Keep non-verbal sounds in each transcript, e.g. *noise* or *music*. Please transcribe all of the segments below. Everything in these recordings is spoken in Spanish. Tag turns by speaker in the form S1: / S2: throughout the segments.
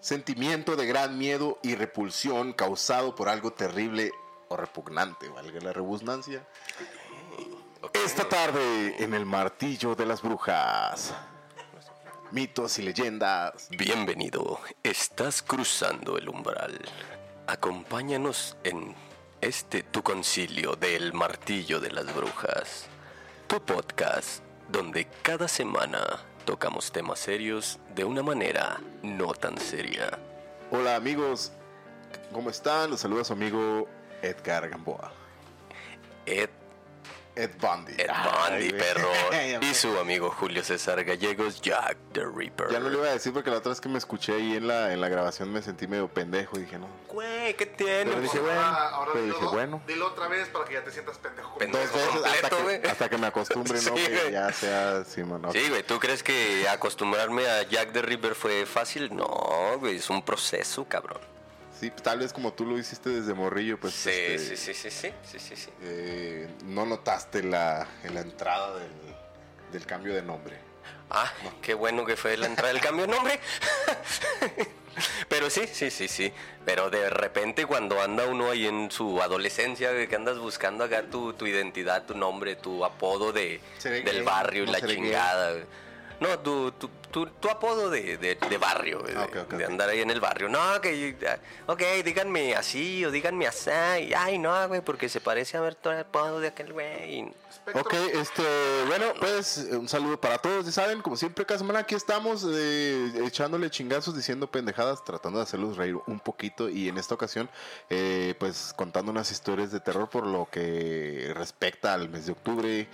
S1: sentimiento de gran miedo y repulsión causado por algo terrible o repugnante, valga la rebusnancia. Esta tarde en el martillo de las brujas. Mitos y leyendas.
S2: Bienvenido, estás cruzando el umbral. Acompáñanos en este tu concilio del martillo de las brujas, tu podcast donde cada semana tocamos temas serios de una manera no tan seria.
S1: Hola amigos, ¿cómo están? Los saluda su amigo Edgar Gamboa.
S2: Ed
S1: Ed Bundy.
S2: Ed Bundy,
S1: güey.
S2: perro. *laughs* Y su amigo Julio César Gallegos, Jack the Ripper.
S1: Ya no le iba a decir porque la otra vez que me escuché ahí en la, en la grabación me sentí medio pendejo y dije, no.
S2: Güey, ¿qué tiene?
S1: Pero dije, bueno,
S3: Ahora,
S1: pero
S3: dilo,
S1: dije, bueno.
S3: dilo otra vez para que ya te sientas pendejo.
S2: Pendejo.
S1: Dos veces hasta
S2: completo,
S1: que,
S2: güey.
S1: hasta que me acostumbre, ¿no?
S2: Sí,
S1: que
S2: güey.
S1: ya sea.
S2: Sí, güey, ¿tú crees que acostumbrarme a Jack the Ripper fue fácil? No, güey, es un proceso, cabrón.
S1: Sí, tal vez como tú lo hiciste desde morrillo, pues
S2: Sí,
S1: este,
S2: sí, sí, sí, sí, sí, sí, sí.
S1: eh, no notaste la, la entrada del, del cambio de nombre.
S2: Ah, qué bueno que fue la entrada del cambio de nombre. Pero sí, sí, sí, sí. Pero de repente cuando anda uno ahí en su adolescencia, que andas buscando acá tu, tu identidad, tu nombre, tu apodo de, del barrio y
S1: no
S2: la chingada. No, tu, tu, tu, tu apodo de, de, de barrio,
S1: Ah,
S2: de,
S1: ok.
S2: andar ahí en el barrio. No, que, ah, ok, díganme así o díganme así. Ay, no, güey, porque se parece a ver todo el apodo de aquel güey. y-
S1: Ok, este, bueno, pues un saludo para todos, ya saben, como siempre cada semana aquí estamos eh, echándole chingazos, diciendo pendejadas, tratando de hacerlos reír un poquito y en esta ocasión, eh, pues contando unas historias de terror por lo que respecta al mes de octubre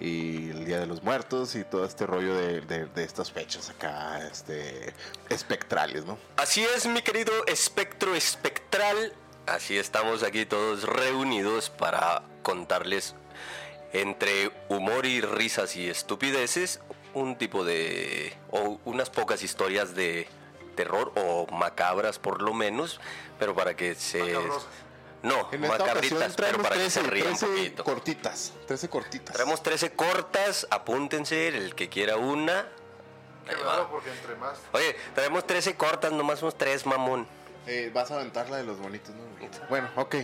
S1: y el Día de los Muertos y todo este rollo de, de- de estas fechas acá, este, espectrales, ¿no?
S2: Así es, mi querido espectro espectral. Así estamos aquí todos reunidos para contarles entre humor y risas y estupideces un tipo de o unas pocas historias de terror o macabras por lo menos, pero para que se
S3: Macabrosas.
S2: No,
S1: En esta ocasión
S2: pero para que
S1: 13,
S2: se rían un
S1: 13
S2: poquito.
S1: cortitas, 13 cortitas.
S2: Traemos 13 cortas, apúntense, el que quiera una. Va.
S3: porque entre más.
S2: Oye, traemos 13 cortas, nomás unos 3, mamón.
S1: Eh, vas a aventar la de los bonitos, ¿no? Bueno, ok.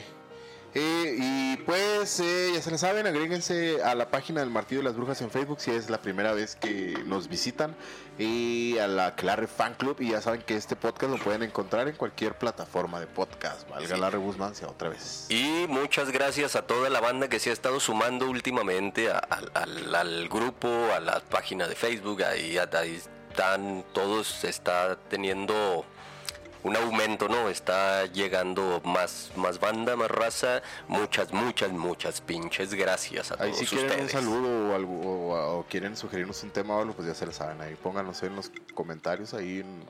S1: Eh, y pues, eh, ya se lo saben, agréguense a la página del Martillo de las Brujas en Facebook si es la primera vez que nos visitan. Y a la Clarre Fan Club. Y ya saben que este podcast lo pueden encontrar en cualquier plataforma de podcast. Valga
S2: Sí.
S1: la rebusnancia otra vez.
S2: Y muchas gracias a toda la banda que se ha estado sumando últimamente a- al, al- al grupo, a la página de Facebook. Ahí, ahí están todos, está teniendo un aumento, ¿no? Está llegando más, más banda, más raza. Muchas, muchas, muchas pinches gracias a
S1: Ahí
S2: todos
S1: si quieren un
S2: ustedes.
S1: saludo o, algo, o, o quieren sugerirnos un tema o algo, pues ya se lo saben. Ahí pónganos en los comentarios. Ahí en-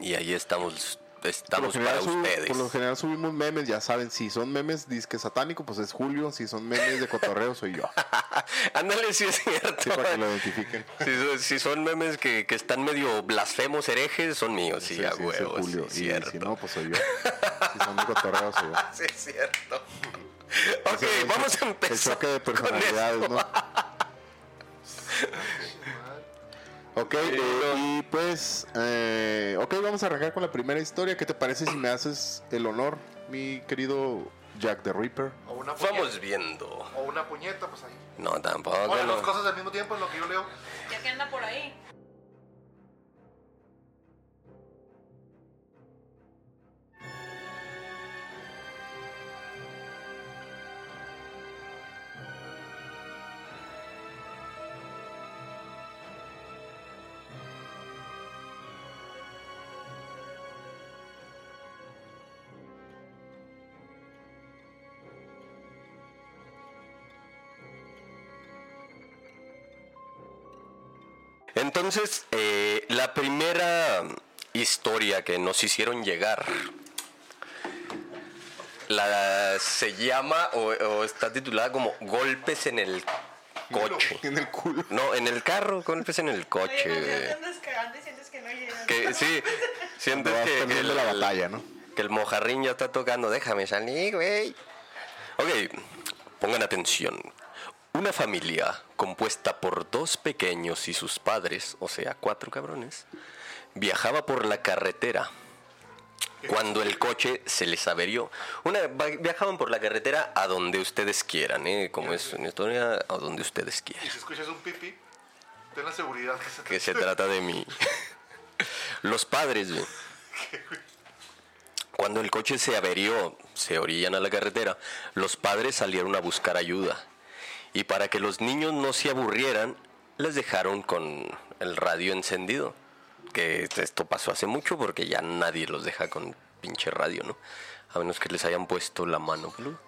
S2: Y ahí estamos, estamos para
S1: sub-
S2: ustedes.
S1: por lo general subimos memes, ya saben, si son memes disque satánico, pues es Julio, si son memes de cotorreo, soy yo. *laughs*
S2: Ándale, sí es cierto.
S1: Sí, para que lo identifiquen. *laughs*
S2: Si, son- si son memes que, que están medio blasfemos, herejes, son míos, sí, a
S1: sí,
S2: huevo,
S1: es Julio. y
S2: cierto.
S1: si no, pues soy yo. *laughs* Si son de cotorreo, soy yo.
S2: Sí, es cierto. Ok, vamos a empezar.
S1: El choque de personalidades. ¿no? Ok, eh, y pues, eh, ok, vamos a arrancar con la primera historia. ¿Qué te parece si me haces el honor, mi querido Jack the Ripper?
S3: O una puñeta.
S2: Vamos viendo.
S3: O una puñeta, pues ahí.
S2: No, tampoco. No.
S3: las cosas al mismo tiempo en lo que yo leo.
S4: Ya que anda por ahí.
S2: Entonces, eh, la primera historia que nos hicieron llegar la se llama o, o está titulada como Golpes en el coche. *laughs*
S1: En el culo.
S2: No, en el carro, golpes en el coche.
S4: Oye, no, cagando y sientes que no llegas.
S2: Que sí, sientes
S1: Vas
S2: que, que
S1: perdiendo
S2: el,
S1: la batalla, ¿no?
S2: que el mojarrín ya está tocando. Déjame salir, güey. Ok, pongan atención. Una familia compuesta por dos pequeños y sus padres, o sea, cuatro cabrones, viajaba por la carretera cuando el coche se les averió. Una, viajaban por la carretera a donde ustedes quieran, ¿eh? como es una historia, a donde ustedes
S3: Y
S2: quieran.
S3: si escuchas un pipi, ten la seguridad que se
S2: Que se *laughs* trata de mí. Los padres, güey, cuando el coche se averió, se orillan a la carretera, los padres salieron a buscar ayuda. Y para que los niños no se aburrieran, les dejaron con el radio encendido. Que esto pasó hace mucho porque ya nadie los deja con pinche radio, ¿no? A menos que les hayan puesto la mano. ¿no?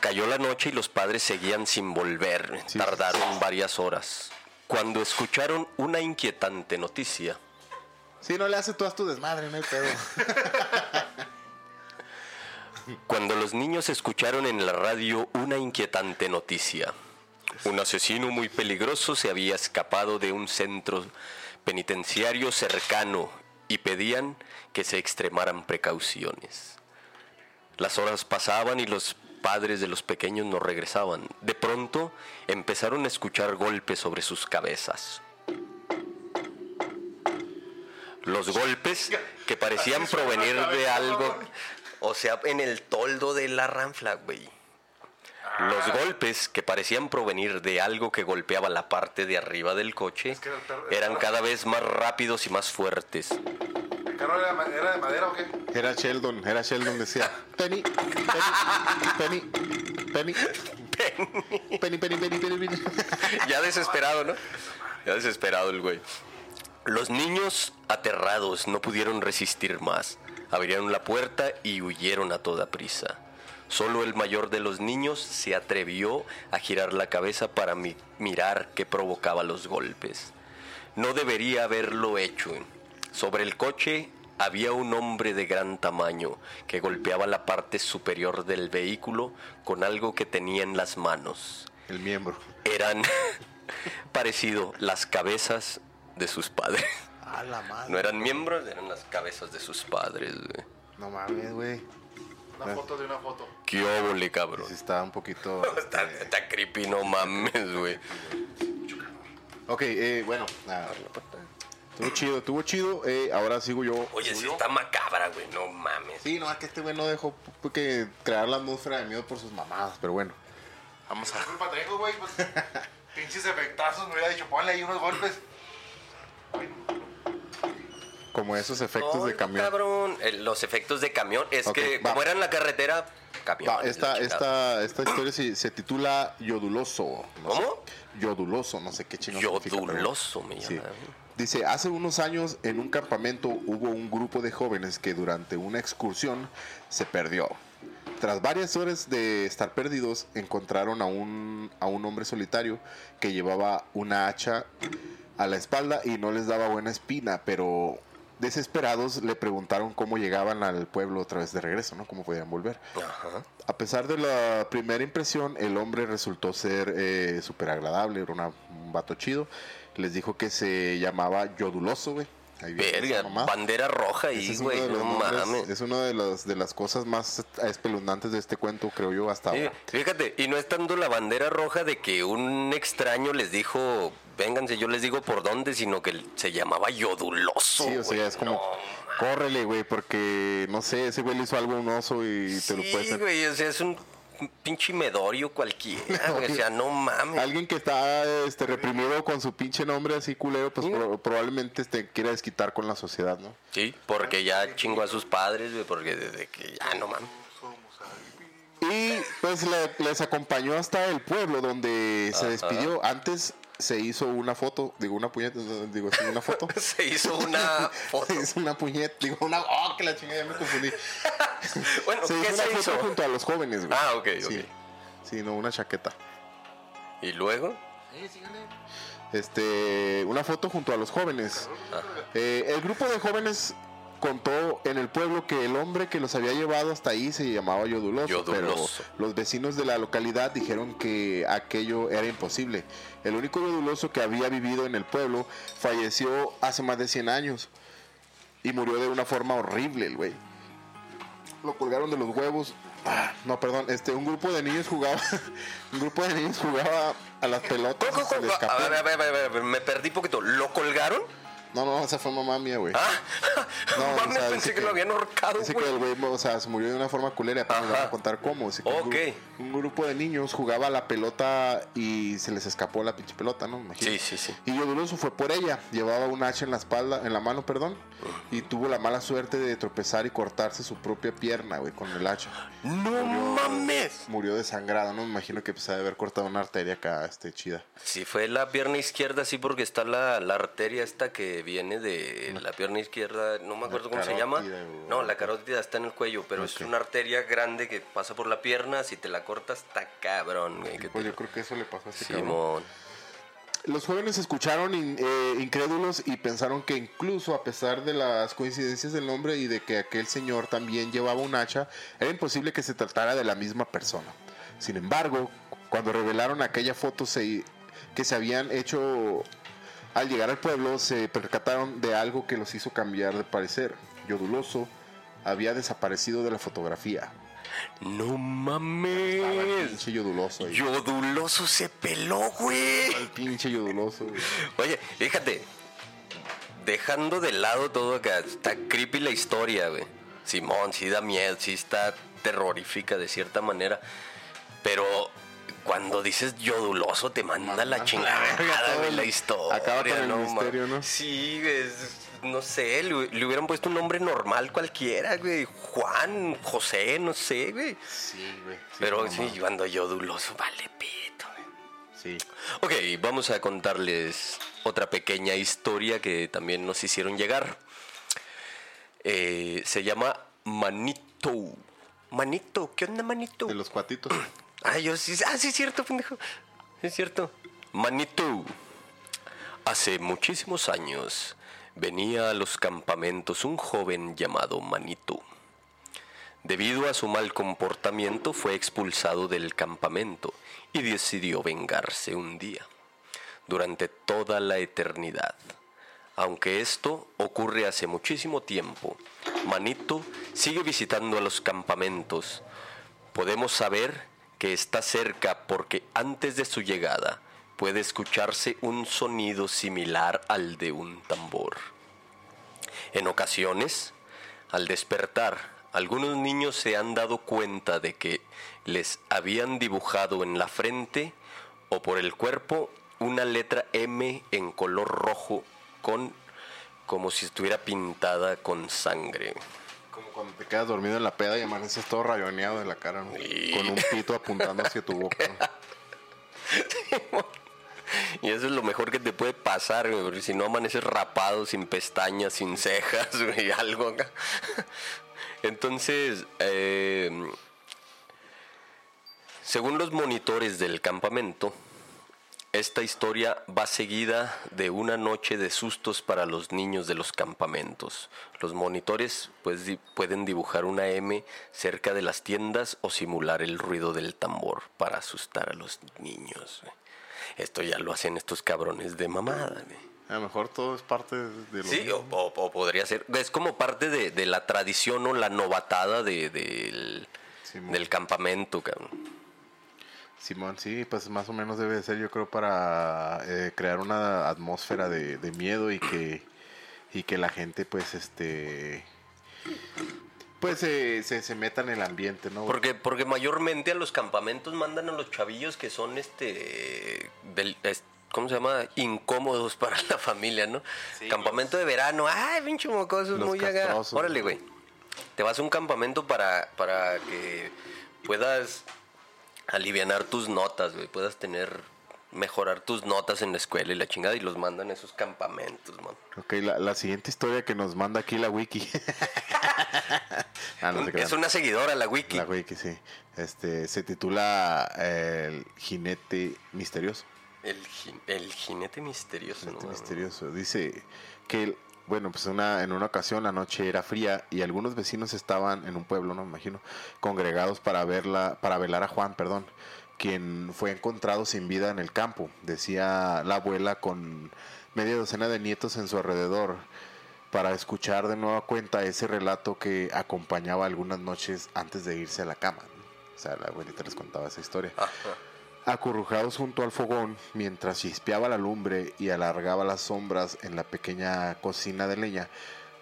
S2: Cayó la noche y los padres seguían sin volver.
S1: Sí.
S2: Tardaron varias horas. Cuando escucharon una inquietante noticia,
S1: Sí, no le hace todas tu desmadre, no hay pedo. *laughs*
S2: Cuando los niños escucharon en la radio una inquietante noticia. Un asesino muy peligroso se había escapado de un centro penitenciario cercano y pedían que se extremaran precauciones. Las horas pasaban y los padres de los pequeños no regresaban. De pronto empezaron a escuchar golpes sobre sus cabezas. Los golpes que parecían provenir de algo. O sea, en el toldo de la ranfla, güey. Los ah. golpes que parecían provenir de algo que golpeaba la parte de arriba del coche eran cada vez más rápidos y más fuertes.
S3: ¿El carro era, era de madera o qué?
S1: Era Sheldon, era Sheldon, decía. Penny, Penny, Penny, Penny. Penny, Penny, Penny, Penny, Penny. *laughs*
S2: Ya desesperado, ¿no? Ya desesperado el güey. Los niños aterrados no pudieron resistir más. Abrieron la puerta y huyeron a toda prisa. Solo el mayor de los niños se atrevió a girar la cabeza para mi- mirar qué provocaba los golpes. No debería haberlo hecho. Sobre el coche había un hombre de gran tamaño que golpeaba la parte superior del vehículo con algo que tenía en las manos
S1: El miembro.
S2: eran *laughs* parecido las cabezas de sus padres.
S1: A la madre.
S2: No eran miembros, eran las cabezas de sus padres. güey.
S1: No mames, güey.
S3: Una foto de una foto.
S2: Qué óvole, cabrón.
S1: Sí está un poquito. *laughs*
S2: Está, está creepy, no mames, güey.
S1: Ok, eh, bueno, nada. Estuvo chido, estuvo chido. Eh, ahora sigo yo.
S2: Oye,
S1: ¿Sigo
S2: sí
S1: yo?
S2: está macabra, güey, no mames.
S1: Sí, no, es que este güey no dejó que crear la atmósfera de miedo por sus mamadas, pero bueno. Vamos
S3: ¿Qué
S1: a.
S3: culpa tengo, güey? Pues, *laughs* pinches efectazos, me hubiera dicho, ponle ahí unos golpes.
S1: Como esos efectos de camión.
S2: cabrón. Eh, Los efectos de camión. Es que,
S1: va.
S2: como era en la carretera, camión.
S1: Va, esta, esta, esta historia se, se titula Yoduloso. No sé.
S2: ¿Cómo?
S1: Yoduloso, no sé qué pero-
S2: Yoduloso me
S1: Sí.
S2: llama.
S1: Dice, hace unos años en un campamento hubo un grupo de jóvenes que durante una excursión se perdió. Tras varias horas de estar perdidos, encontraron a un, a un hombre solitario que llevaba una hacha a la espalda y no les daba buena espina, pero desesperados le preguntaron cómo llegaban al pueblo otra vez de regreso, ¿no? Cómo podían volver.
S2: Ajá.
S1: A pesar de la primera impresión, el hombre resultó ser eh, súper agradable, era una- un vato chido. Les dijo que se llamaba Yoduloso, güey. Ahí
S2: Verga, bandera roja ahí,
S1: es
S2: güey.
S1: los
S2: No mames.
S1: Es una de, las de las cosas más espeluznantes de este cuento, creo yo, hasta
S2: Sí,
S1: ahora.
S2: fíjate, y no es tanto la bandera roja de que un extraño les dijo, vénganse, yo les digo por dónde, sino que se llamaba Yoduloso.
S1: Sí, o sea, es como,
S2: No,
S1: córrele, güey, porque, no sé, ese güey le hizo algo a un oso y te lo puede
S2: sí, güey, o sea, es un pinche medorio cualquiera, *laughs* güey, o sea, no mames.
S1: Alguien que está este, reprimido con su pinche nombre así culero, pues
S2: Sí.
S1: pro- probablemente este, quiera desquitar con la sociedad, ¿no?
S2: Sí, porque ya chingó a sus padres, güey, porque desde que ya no mames.
S1: Y pues le- les acompañó hasta el pueblo donde se
S2: Ajá.
S1: despidió. Antes se hizo una foto, digo una puñeta, digo sí, una foto. *laughs*
S2: Se hizo una *laughs* foto.
S1: Se hizo una puñeta, digo una, oh, que la chingada, ya me confundí. *laughs*
S2: Bueno,
S1: Se
S2: ¿qué
S1: hizo una
S2: se
S1: foto
S2: hizo?
S1: junto a los jóvenes, güey.
S2: Ah, ok,
S1: Sí,
S2: ok.
S1: sí, no, una chaqueta.
S2: Y luego,
S3: Sí, síganle.
S1: Este, una foto junto a los jóvenes. Eh, el grupo de jóvenes contó en el pueblo que el hombre que los había llevado hasta ahí se llamaba Yoduloso,
S2: Yoduloso.
S1: pero los vecinos de la localidad dijeron que aquello era imposible. El único Yoduloso que había vivido en el pueblo falleció hace más de 100 años y murió de una forma horrible, el güey. Lo colgaron de los huevos. Ah, no, perdón, este, un grupo de niños jugaba, *laughs* un grupo de niños jugaba a las pelotas.
S2: a
S1: escapó.
S2: ver, a ver, a ver, a ver, me perdí poquito. ¿Lo colgaron?
S1: No, no, esa fue mamá mía, güey.
S2: Ah,
S1: No,
S2: no, *laughs*
S1: o
S2: mames,
S1: sea,
S2: pensé que,
S1: que-
S2: lo habían ahorcado,
S1: Dice que
S2: güey.
S1: el güey, o sea, se murió de una forma culera, pero nos van a contar cómo. Dice que
S2: Ok.
S1: Un grupo de niños jugaba la pelota y se les escapó la pinche pelota, ¿no? Me imagino.
S2: Sí, sí, sí.
S1: Y Yoduloso fue por ella. Llevaba un hacha en la espalda, en la mano, perdón. Y tuvo la mala suerte de tropezar y cortarse su propia pierna, güey, con el hacha.
S2: No mames.
S1: Murió desangrado, ¿no? Me imagino que pues, ha de haber cortado una arteria acá, este, chida.
S2: Sí, fue la pierna izquierda, sí, porque está la, la arteria esta que viene de la pierna izquierda, no me acuerdo cómo se llama. No, la carótida está en el cuello, pero es una arteria grande que pasa por la pierna, si te la cortas, está cabrón, güey. que
S1: Pues
S2: te-
S1: yo creo que eso le pasó a cabrón.
S2: Simón.
S1: Los jóvenes escucharon in- eh, incrédulos y pensaron que incluso a pesar de las coincidencias del nombre y de que aquel señor también llevaba un hacha, era imposible que se tratara de la misma persona. Sin embargo, cuando revelaron aquella foto se- que se habían hecho al llegar al pueblo, se percataron de algo que los hizo cambiar de parecer. Yoduloso había desaparecido de la fotografía.
S2: No
S1: Estaba el
S2: mames.
S1: pinche Yoduloso ahí.
S2: Yoduloso se peló, güey.
S1: El pinche Yoduloso, güey.
S2: Oye, fíjate, dejando de lado todo acá, está creepy la historia, güey. Simón, sí da miedo, sí está terrorífica de cierta manera, pero cuando dices yoduloso te manda la chingada, güey, la historia.
S1: acaba con el misterio, ¿no?
S2: Sí, es- no sé, le, le hubieran puesto un nombre normal cualquiera, güey. Juan, José, no sé, güey.
S1: Sí, güey.
S2: pero sí,
S1: mames.
S2: cuando yoduloso, vale pito, güey.
S1: Sí.
S2: Ok, vamos a contarles otra pequeña historia que también nos hicieron llegar. Eh, se llama Manito. Manito, ¿qué onda, Manito?
S1: De los cuatitos. *clears throat*
S2: Ah, yo sí, ah, sí es cierto, pendejo. Sí es cierto. Manito. Hace muchísimos años venía a los campamentos un joven llamado Manito. Debido a su mal comportamiento fue expulsado del campamento y decidió vengarse un día, durante toda la eternidad. Aunque esto ocurre hace muchísimo tiempo, Manito sigue visitando a los campamentos. Podemos saber que está cerca porque antes de su llegada puede escucharse un sonido similar al de un tambor. En ocasiones, al despertar, algunos niños se han dado cuenta de que les habían dibujado en la frente o por el cuerpo una letra M en color rojo con como si estuviera pintada con sangre.
S1: Como cuando te quedas dormido en la peda y amaneces todo rayoneado de la cara, ¿no?
S2: Sí.
S1: Con un pito apuntando hacia tu boca. ¿no? *laughs*
S2: Y eso es lo mejor que te puede pasar, porque si no amaneces rapado, sin pestañas, sin cejas, *laughs* güey, algo acá. Entonces, eh, según los monitores del campamento, esta historia va seguida de una noche de sustos para los niños de los campamentos. Los monitores pues, pueden dibujar una M cerca de las tiendas o simular el ruido del tambor para asustar a los niños. Esto ya lo hacen estos cabrones de mamada. güey.
S1: A lo mejor todo es parte de lo
S2: Sí, o, o- o podría ser. Es como parte de, de la tradición o la novatada de- del campamento, cabrón.
S1: Simón, sí, pues más o menos debe de ser, yo creo, para eh, crear una atmósfera de, de miedo y que y que la gente, pues, este, pues se, se, se meta en el ambiente, ¿no?
S2: Porque, porque mayormente a los campamentos mandan a los chavillos que son este del- ¿cómo se llama? incómodos para la familia, ¿no? campamento de verano, ay, pinche mocoso, muy haga.
S1: castrosos,
S2: Órale,
S1: güey.
S2: güey. Te vas a un campamento para, para que puedas alivianar tus notas, güey, puedas tener mejorar tus notas en la escuela y la chingada y los mandan a esos campamentos, man.
S1: Ok, la, la siguiente historia que nos manda aquí la wiki. *laughs* ah, no
S2: es una seguidora la wiki.
S1: La wiki, sí. Este, se titula eh, El jinete misterioso.
S2: El, jin- el jinete misterioso,
S1: Jinete
S2: ¿no? mames.
S1: misterioso. Dice que, bueno, pues una, en una ocasión la noche era fría y algunos vecinos estaban en un pueblo, no me imagino, congregados para verla, para velar a Juan, perdón, quien fue encontrado sin vida en el campo. Decía la abuela con media docena de nietos en su alrededor para escuchar de nueva cuenta ese relato que acompañaba algunas noches antes de irse a la cama. O sea, la abuelita les contaba esa historia.
S2: Ajá.
S1: acurrucados junto al fogón, mientras chispeaba la lumbre y alargaba las sombras en la pequeña cocina de leña,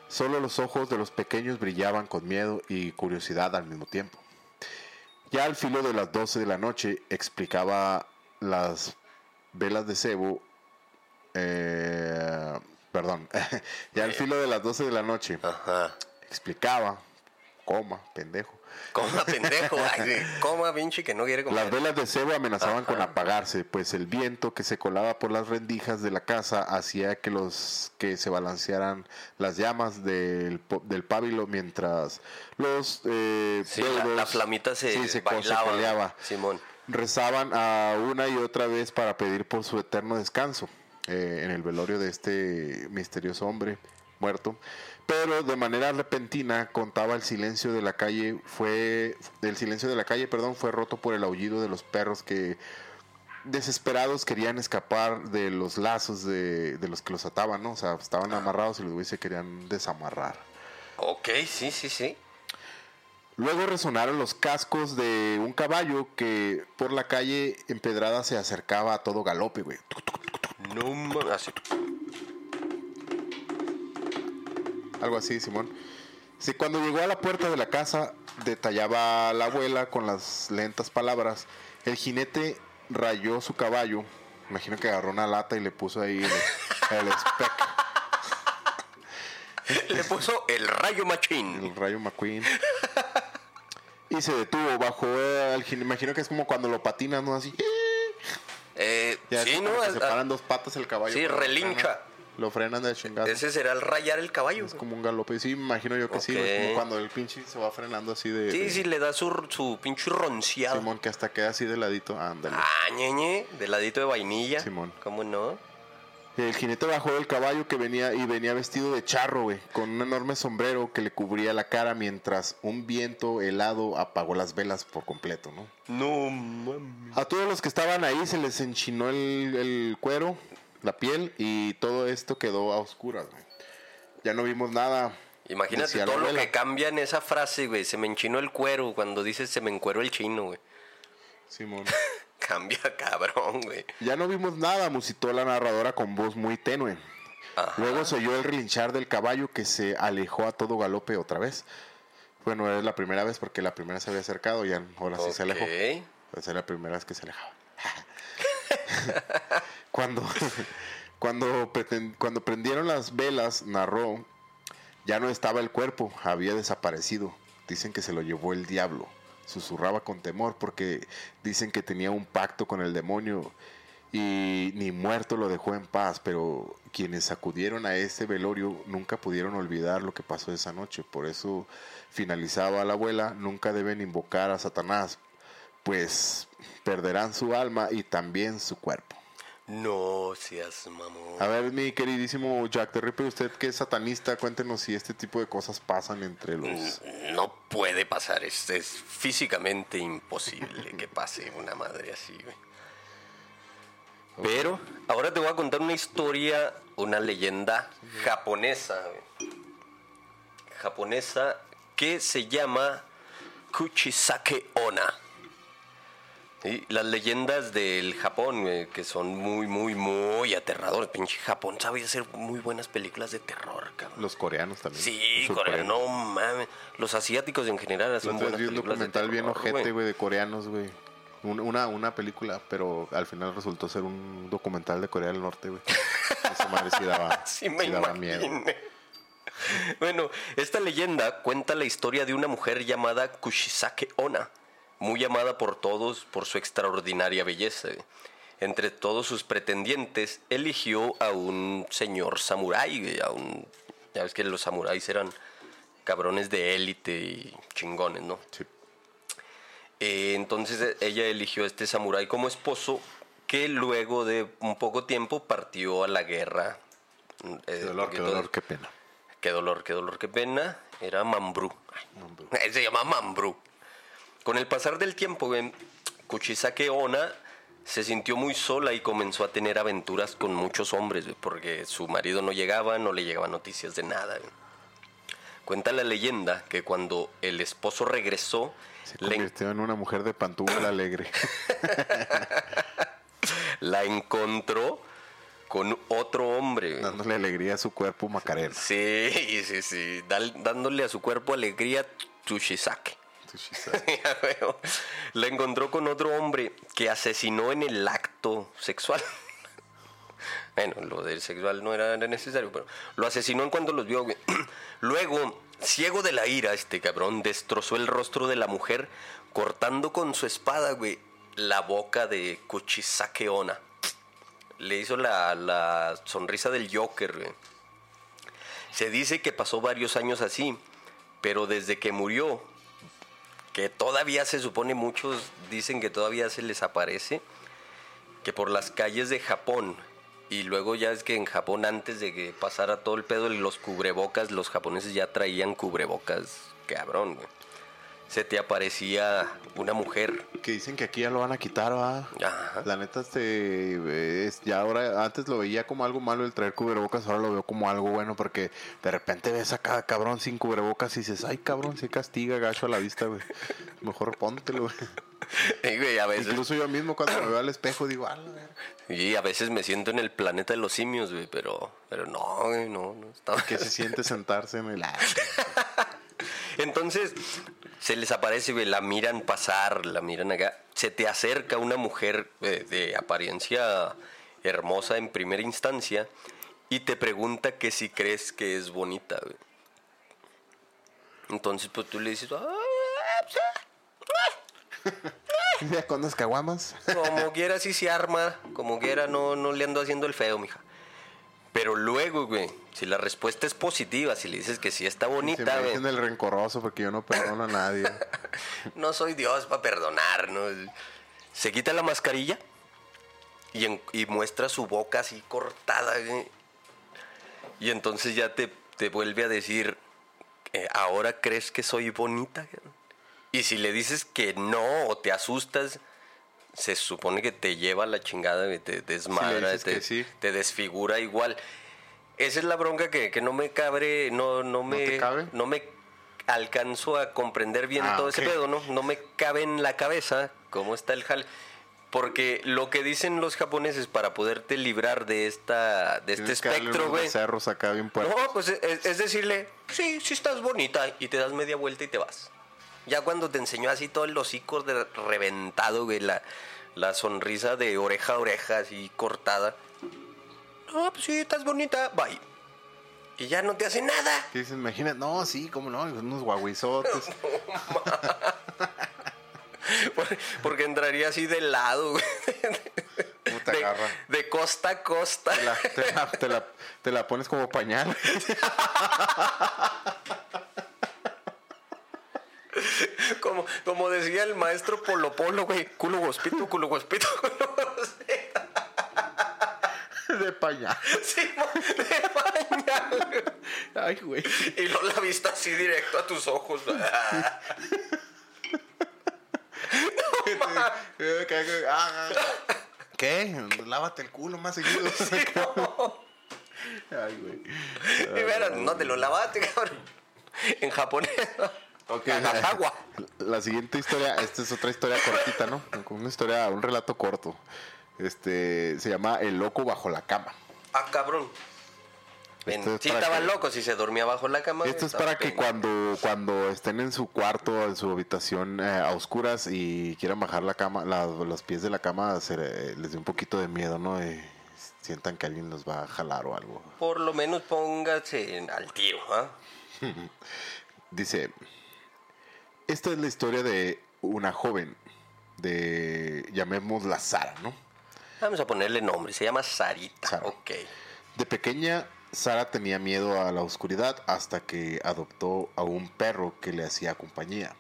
S1: solo los ojos de los pequeños brillaban con miedo y curiosidad al mismo tiempo. Ya al filo de las 12 de la noche explicaba las velas de cebo, eh, perdón, *laughs* ya al filo de las 12 de la noche
S2: Ajá.
S1: explicaba, coma, pendejo,
S2: Coma, pendejo. *laughs* Ay, coma, pinche, que no quiere comer.
S1: Las velas de cebo amenazaban con apagarse, pues el viento que se colaba por las rendijas de la casa hacía que los que se balancearan las llamas del, del pábilo mientras los eh,
S2: Sí, la, flamita se,
S1: sí, se se.
S2: Simón.
S1: rezaban a una y otra vez para pedir por su eterno descanso eh, en el velorio de este misterioso hombre muerto. Pero de manera repentina contaba el silencio de la calle fue el silencio de la calle, perdón, fue roto por el aullido de los perros que desesperados querían escapar de los lazos de, de los que los ataban, ¿no? O sea, estaban amarrados y los güeyes se querían desamarrar.
S2: Ok, sí, sí, sí.
S1: Luego resonaron los cascos de un caballo que por la calle empedrada se acercaba a todo galope, güey.
S2: No. Así.
S1: Algo así, Simón. Sí, cuando llegó a la puerta de la casa, detallaba la abuela con las lentas palabras. El jinete rayó su caballo. Imagino que agarró una lata y le puso ahí el, el spec,
S2: Le puso el rayo machín.
S1: el rayo McQueen. Y se detuvo bajo el jinete. Imagino que es como cuando lo patinas, ¿no? Así.
S2: Eh,
S1: Ya
S2: sí, ¿no?
S1: se paran dos patas el caballo.
S2: sí, relincha.
S1: Lo frenan de chingazo.
S2: Ese será el rayar el caballo.
S1: Es como un galope. Sí, me imagino yo que sí. Como cuando el pinche se va frenando así de.
S2: Sí,
S1: de-
S2: sí, le da su, su pinche ronciado.
S1: Simón, que hasta queda así de ladito. Ándale.
S2: Ah, ñeñe, de ladito de vainilla.
S1: Simón.
S2: ¿Cómo no?
S1: El jinete bajó del caballo que venía y venía vestido de charro, güey, con un enorme sombrero que le cubría la cara mientras un viento helado apagó las velas por completo, ¿no?
S2: No mames.
S1: A todos los que estaban ahí se les enchinó el, el cuero, la piel y todo esto quedó a oscuras, güey. Ya no vimos nada.
S2: Imagínate todo lo que cambia en esa frase, güey. Se me enchinó el cuero cuando dices se me encuero el chino, güey.
S1: Simón. *laughs*
S2: Cambia cabrón, güey.
S1: Ya no vimos nada, musitó la narradora con voz muy tenue.
S2: Ajá.
S1: Luego se oyó el relinchar del caballo que se alejó a todo galope otra vez. Bueno, es la primera vez porque la primera se había acercado y ahora sí se alejó.
S2: Ok.
S1: Pues era la primera vez que se alejaba. *laughs* cuando, *laughs* cuando, cuando prendieron las velas, narró, ya no estaba el cuerpo, había desaparecido. Dicen que se lo llevó el diablo. Susurraba con temor porque dicen que tenía un pacto con el demonio y ni muerto lo dejó en paz, pero quienes acudieron a ese velorio nunca pudieron olvidar lo que pasó esa noche. Por eso finalizaba la abuela, nunca deben invocar a Satanás, pues perderán su alma y también su cuerpo.
S2: No seas mamón.
S1: A ver, mi queridísimo Jack the Ripper, usted que es satanista, cuéntenos si este tipo de cosas pasan entre los...
S2: No puede pasar, es, es físicamente imposible que pase una madre así, güey. Pero ahora te voy a contar una historia, una leyenda japonesa, güey. Japonesa que se llama Kuchisake Ona. Sí, las leyendas del Japón, güey, que son muy, muy, muy aterradoras. Pinche Japón sabe hacer muy buenas películas de terror, cabrón.
S1: Los coreanos también.
S2: Sí,
S1: Los
S2: coreano,
S1: surcoreanos.
S2: no mames. Los asiáticos en general hacen
S1: tres
S2: buenas
S1: vi un
S2: películas de
S1: documental bien ojete, güey, de coreanos, güey. Un- Una, una película, pero al final resultó ser un documental de Corea del Norte, güey. *laughs* Esa madre sí daba,
S2: Sí, me
S1: sí daba miedo.
S2: Bueno, esta leyenda cuenta la historia de una mujer llamada Kushisake Ona, muy amada por todos por su extraordinaria belleza. Entre todos sus pretendientes, eligió a un señor samurái, a un... Ya ves que los samuráis eran cabrones de élite y chingones, ¿no?
S1: Sí.
S2: Eh, entonces eh, ella eligió a este samurái como esposo que luego de un poco tiempo partió a la guerra. Mm, eh,
S1: Qué dolor, qué dolor, qué pena.
S2: Qué dolor, qué dolor, qué pena. Era Mambrú.
S1: Mambrú.
S2: Él se llama Mambrú. Con el pasar del tiempo, Kuchisake Ona se sintió muy sola y comenzó a tener aventuras con muchos hombres, porque su marido no llegaba, no le llegaban noticias de nada. Cuenta la leyenda que cuando el esposo regresó,
S1: Se
S2: le-
S1: convirtió en una mujer de pantúbal alegre. *laughs*
S2: la encontró con otro hombre.
S1: dándole alegría a su cuerpo Macarena.
S2: Sí, sí, sí. dal- dándole a su cuerpo alegría Tushisake. *laughs* La encontró con otro hombre que asesinó en el acto sexual. *laughs* Bueno, lo del sexual no era necesario, pero lo asesinó en cuanto los vio. *clears throat* Luego, ciego de la ira, este cabrón destrozó el rostro de la mujer cortando con su espada, güey, la boca de Kuchisake Onna. Le hizo la, la sonrisa del Joker. Se dice que pasó varios años así, pero desde que murió, que todavía se supone muchos dicen que todavía se les aparece, que por las calles de Japón, y luego ya es que en Japón antes de que pasara todo el pedo los cubrebocas, los japoneses ya traían cubrebocas, cabrón, güey. Se te aparecía una mujer.
S1: Que dicen que aquí ya lo van a quitar, va.
S2: Ajá.
S1: La neta, este, es, ya ahora, antes lo veía como algo malo el traer cubrebocas, ahora lo veo como algo bueno porque de repente ves a cada cabrón sin cubrebocas y dices, ay cabrón, se castiga gacho a la vista, güey. *laughs* Mejor póntelo, güey. *laughs*
S2: Y, güey, a veces,
S1: Incluso yo mismo cuando me veo al espejo digo, ah, la verga".
S2: y a veces me siento en el planeta de los simios, güey, pero, pero no, güey, no, no estaba.
S1: ¿qué se siente sentarse en el... *laughs*
S2: Entonces, se les aparece, la miran pasar, la miran acá. Se te acerca una mujer eh, de apariencia hermosa en primera instancia y te pregunta que si crees que es bonita, güey. Entonces, pues tú le dices, "Ah, *laughs*
S1: Ya con unas caguamas.
S2: como quiera, si se arma, como quiera, no, no le ando haciendo el feo, mija. Pero luego, güey, si la respuesta es positiva, si le dices que sí está
S1: Se
S2: bonita,
S1: me
S2: güey.
S1: dicen el rencoroso porque yo no perdono a nadie. *laughs*
S2: no soy Dios para perdonar, ¿no? Se quita la mascarilla y, en- y muestra su boca así cortada. güey. Y entonces ya te, te vuelve a decir, eh, ¿ahora crees que soy bonita? Y si le dices que no o te asustas, se supone que te lleva a la chingada, te desmadra, te,
S1: que sí.
S2: te desfigura igual. Esa es la bronca que, que no me cabre, no, no me,
S1: te cabe?
S2: no me alcanzo a comprender bien
S1: Ah,
S2: todo ese
S1: ok.
S2: pedo, ¿no? No me cabe en la cabeza cómo está el jal. Porque lo que dicen los japoneses para poderte librar de esta de este
S1: Tienes
S2: espectro, güey. No, pues es, es decirle, sí, sí estás bonita y te das media vuelta y te vas. Ya cuando te enseñó así todo el hocico de reventado, güey, la, la sonrisa de oreja a oreja así cortada. No, pues sí, estás bonita, bye. Y ya no te hace nada.
S1: ¿Qué dices? Imagina, no, sí, cómo no, unos guaguizotes. *laughs*
S2: Por- *laughs* Porque entraría así de lado, güey.
S1: ¿Cómo te
S2: De,
S1: agarra?
S2: de costa a costa.
S1: Te la, te, la, te la- te la pones como pañal. *laughs* *laughs*
S2: Como, como decía el maestro Polo Polo, güey. Culo gospito, culo gospito, *laughs* culo gospito.
S1: de pañal.
S2: Sí, de pañal.
S1: Ay, güey.
S2: Y luego la vista así directo a tus ojos. *laughs*
S1: ¿Qué? Lávate el culo más seguido. Ay, güey.
S2: Y verás, no te lo lavaste, cabrón. En japonés.
S1: Ok,
S2: agua.
S1: La siguiente historia, esta es otra historia cortita, ¿no? Una historia, un relato corto. Este, se llama El loco bajo la cama.
S2: Ah, cabrón. En-
S1: es
S2: sí, estaban
S1: que-
S2: locos y se dormía bajo la cama.
S1: Esto es para que cuando, cuando estén en su cuarto, en su habitación eh, a oscuras y quieran bajar la cama, la- los pies de la cama, se les dé un poquito de miedo, ¿no? Y sientan que alguien los va a jalar o algo.
S2: Por lo menos póngase al tiro, ¿ah? *laughs*
S1: Dice, esta es la historia de una joven, de, llamémosla Sara, ¿no?
S2: Vamos a ponerle nombre, se llama Sarita.
S1: Sara.
S2: Ok.
S1: De pequeña, Sara tenía miedo a la oscuridad hasta que adoptó a un perro que le hacía compañía.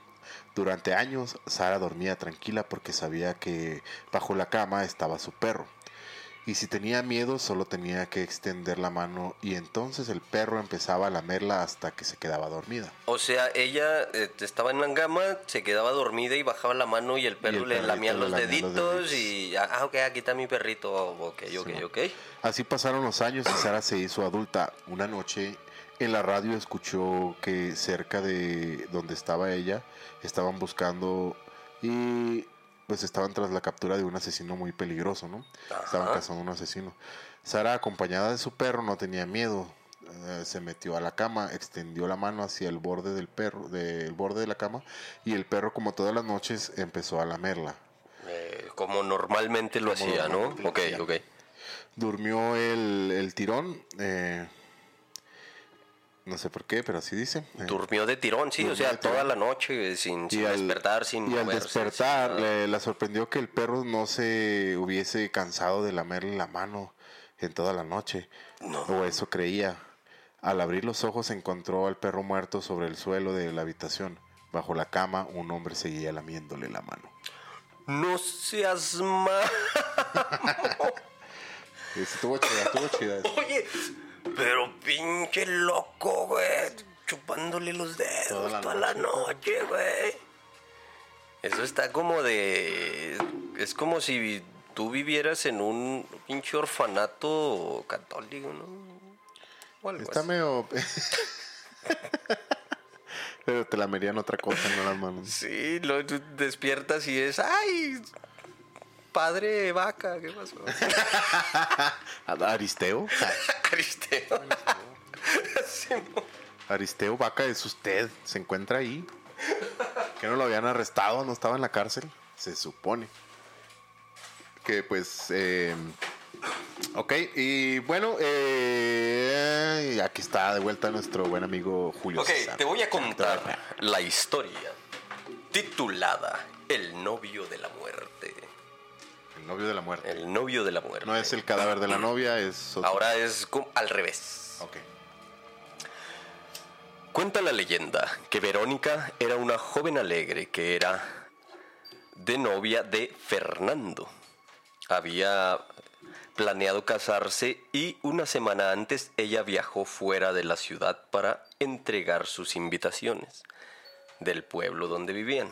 S1: Durante años, Sara dormía tranquila porque sabía que bajo la cama estaba su perro. Y si tenía miedo, solo tenía que extender la mano y entonces el perro empezaba a lamerla hasta que se quedaba dormida.
S2: O sea, ella eh, estaba en la cama, se quedaba dormida y bajaba la mano y el perro
S1: el
S2: le lamía los deditos y... Ah, ok, aquí está mi perrito. Ok, ok, ok.
S1: Así pasaron los años y Sara se hizo adulta. Una noche en la radio escuchó que cerca de donde estaba ella estaban buscando y pues estaban tras la captura de un asesino muy peligroso, ¿no? Estaban cazando un asesino. Sara, acompañada de su perro, no tenía miedo. Eh, se metió a la cama, extendió la mano hacia el borde del perro, del borde de la cama, y el perro, como todas las noches, empezó a lamerla.
S2: Eh, como normalmente lo hacía, ¿no?
S1: lo
S2: Ok,
S1: hacía.
S2: ok.
S1: Durmió el, el tirón. eh, no sé por qué, pero así dice. eh.
S2: Durmió de tirón, sí, o sea,
S1: tirón.
S2: toda la noche, eh, sin, despertar, sin
S1: y al despertar
S2: sin
S1: le- la sorprendió que el perro no se hubiese cansado de lamerle la mano en toda la noche.
S2: No.
S1: O eso creía. Al abrir los ojos encontró al perro muerto sobre el suelo de la habitación. Bajo la cama un hombre seguía lamiéndole la mano.
S2: No seas mal. *laughs*
S1: Estuvo chida, estuvo chida.
S2: Oye, pero pinche loco, güey. Chupándole los dedos
S1: Toda
S2: toda
S1: la
S2: la, noche, güey. Eso está como de. Es como si tú vivieras en un pinche orfanato católico, ¿no? O algo
S1: Está
S2: así.
S1: medio... *laughs* Pero te lamerían otra cosa, no las manos.
S2: Sí, lo, despiertas y es. ¡Ay! Padre vaca, ¿qué pasó? *laughs*
S1: Aristeo. *laughs*
S2: Aristeo. Sí,
S1: Aristeo Vaca es usted. Se encuentra ahí. Que no lo habían arrestado, no estaba en la cárcel. Se supone. Que pues. eh, ok, y bueno, eh, aquí está de vuelta nuestro buen amigo Julio
S2: Ok,
S1: César.
S2: te voy a contar la historia titulada El novio de la muerte.
S1: El novio de la muerte.
S2: El novio de la muerte.
S1: No es el cadáver de la novia, es otro.
S2: Ahora es al revés.
S1: Ok.
S2: Cuenta la leyenda que Verónica era una joven alegre que era de novia de Fernando. Había planeado casarse y una semana antes ella viajó fuera de la ciudad para entregar sus invitaciones del pueblo donde vivían.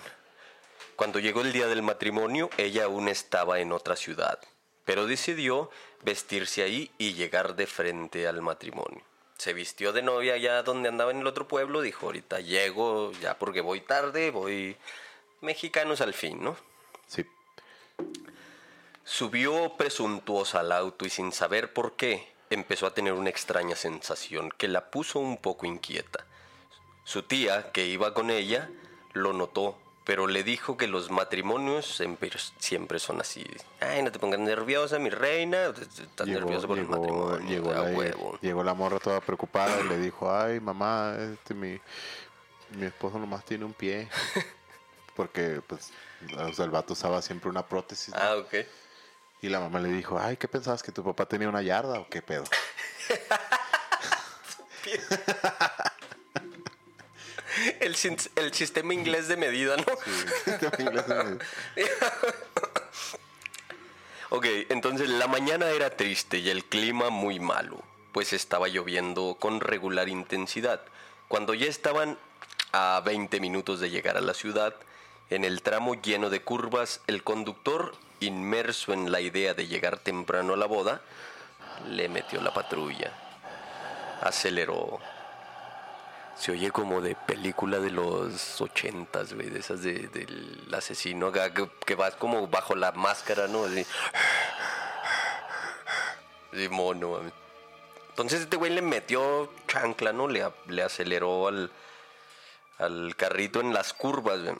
S2: Cuando llegó el día del matrimonio, ella aún estaba en otra ciudad, pero decidió vestirse ahí y llegar de frente al matrimonio. Se vistió de novia allá donde andaba en el otro pueblo, dijo, ahorita llego ya porque voy tarde, voy mexicanos al fin, ¿no?
S1: Sí.
S2: Subió presuntuosa al auto y sin saber por qué empezó a tener una extraña sensación que la puso un poco inquieta. Su tía, que iba con ella, lo notó, pero le dijo que los matrimonios siempre, siempre son así. Ay, no te pongas nerviosa, mi reina. Estás nerviosa por el matrimonio.
S1: llegó la,
S2: huevo.
S1: llegó la morra toda preocupada y le dijo, ay mamá, este mi, mi esposo nomás tiene un pie. *laughs* Porque pues o sea, el vato usaba siempre una prótesis. ¿no?
S2: Ah, ok.
S1: Y la mamá le dijo, ay, ¿qué pensabas? ¿Que tu papá tenía una yarda o qué pedo? *laughs* *laughs* *laughs*
S2: El, el sistema inglés de medida, ¿no? *laughs* Ok, entonces la mañana era triste y el clima muy malo, pues estaba lloviendo con regular intensidad. Cuando ya estaban a 20 minutos de llegar a la ciudad, en el tramo lleno de curvas, el conductor, inmerso en la idea de llegar temprano a la boda, le metió la patrulla. Aceleró. Se oye como de película de los ochentas, güey, de esas de- del asesino que, que vas como bajo la máscara, ¿no? Así. De mono. Entonces este güey le metió chancla, ¿no? Le, le aceleró al, al carrito en las curvas, güey.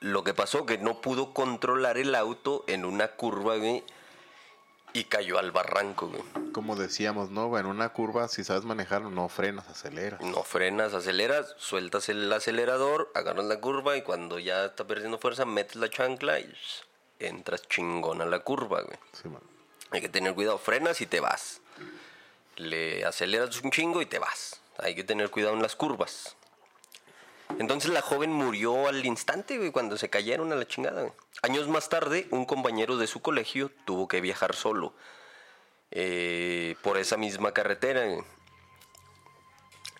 S2: Lo que pasó que no pudo controlar el auto en una curva, güey, y cayó al barranco, güey.
S1: Como decíamos, ¿no? En una curva, si sabes manejar, no frenas, aceleras.
S2: No frenas, aceleras, sueltas el acelerador, agarras la curva y cuando ya está perdiendo fuerza, metes la chancla y entras chingón a la curva, güey.
S1: Sí, man.
S2: Hay que tener cuidado, frenas y te vas. Le aceleras un chingo y te vas. Hay que tener cuidado en las curvas. Entonces la joven murió al instante, güey, cuando se cayeron a la chingada. Años más tarde, un compañero de su colegio tuvo que viajar solo eh, por esa misma carretera.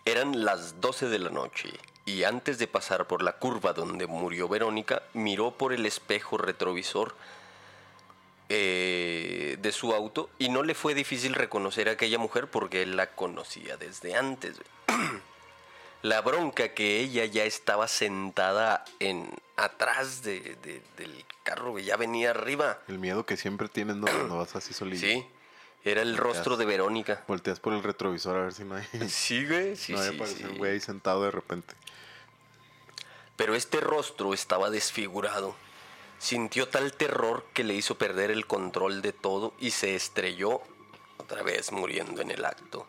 S2: Eran las 12 de la noche y antes de pasar por la curva donde murió Verónica, miró por el espejo retrovisor eh, de su auto y no le fue difícil reconocer a aquella mujer porque él la conocía desde antes. güey. *clears throat* La bronca que ella ya estaba sentada en atrás de- de- del carro, güey, ya venía arriba.
S1: El miedo que siempre tienes ¿no? cuando vas así solito.
S2: Sí, era el rostro de Verónica.
S1: Volteas por el retrovisor a ver si no hay. *laughs*
S2: Sí, güey, sí,
S1: no hay
S2: sí,
S1: aparecido
S2: sí.
S1: güey ahí sentado de repente.
S2: Pero este rostro estaba desfigurado. Sintió tal terror que le hizo perder el control de todo y se estrelló otra vez muriendo en el acto.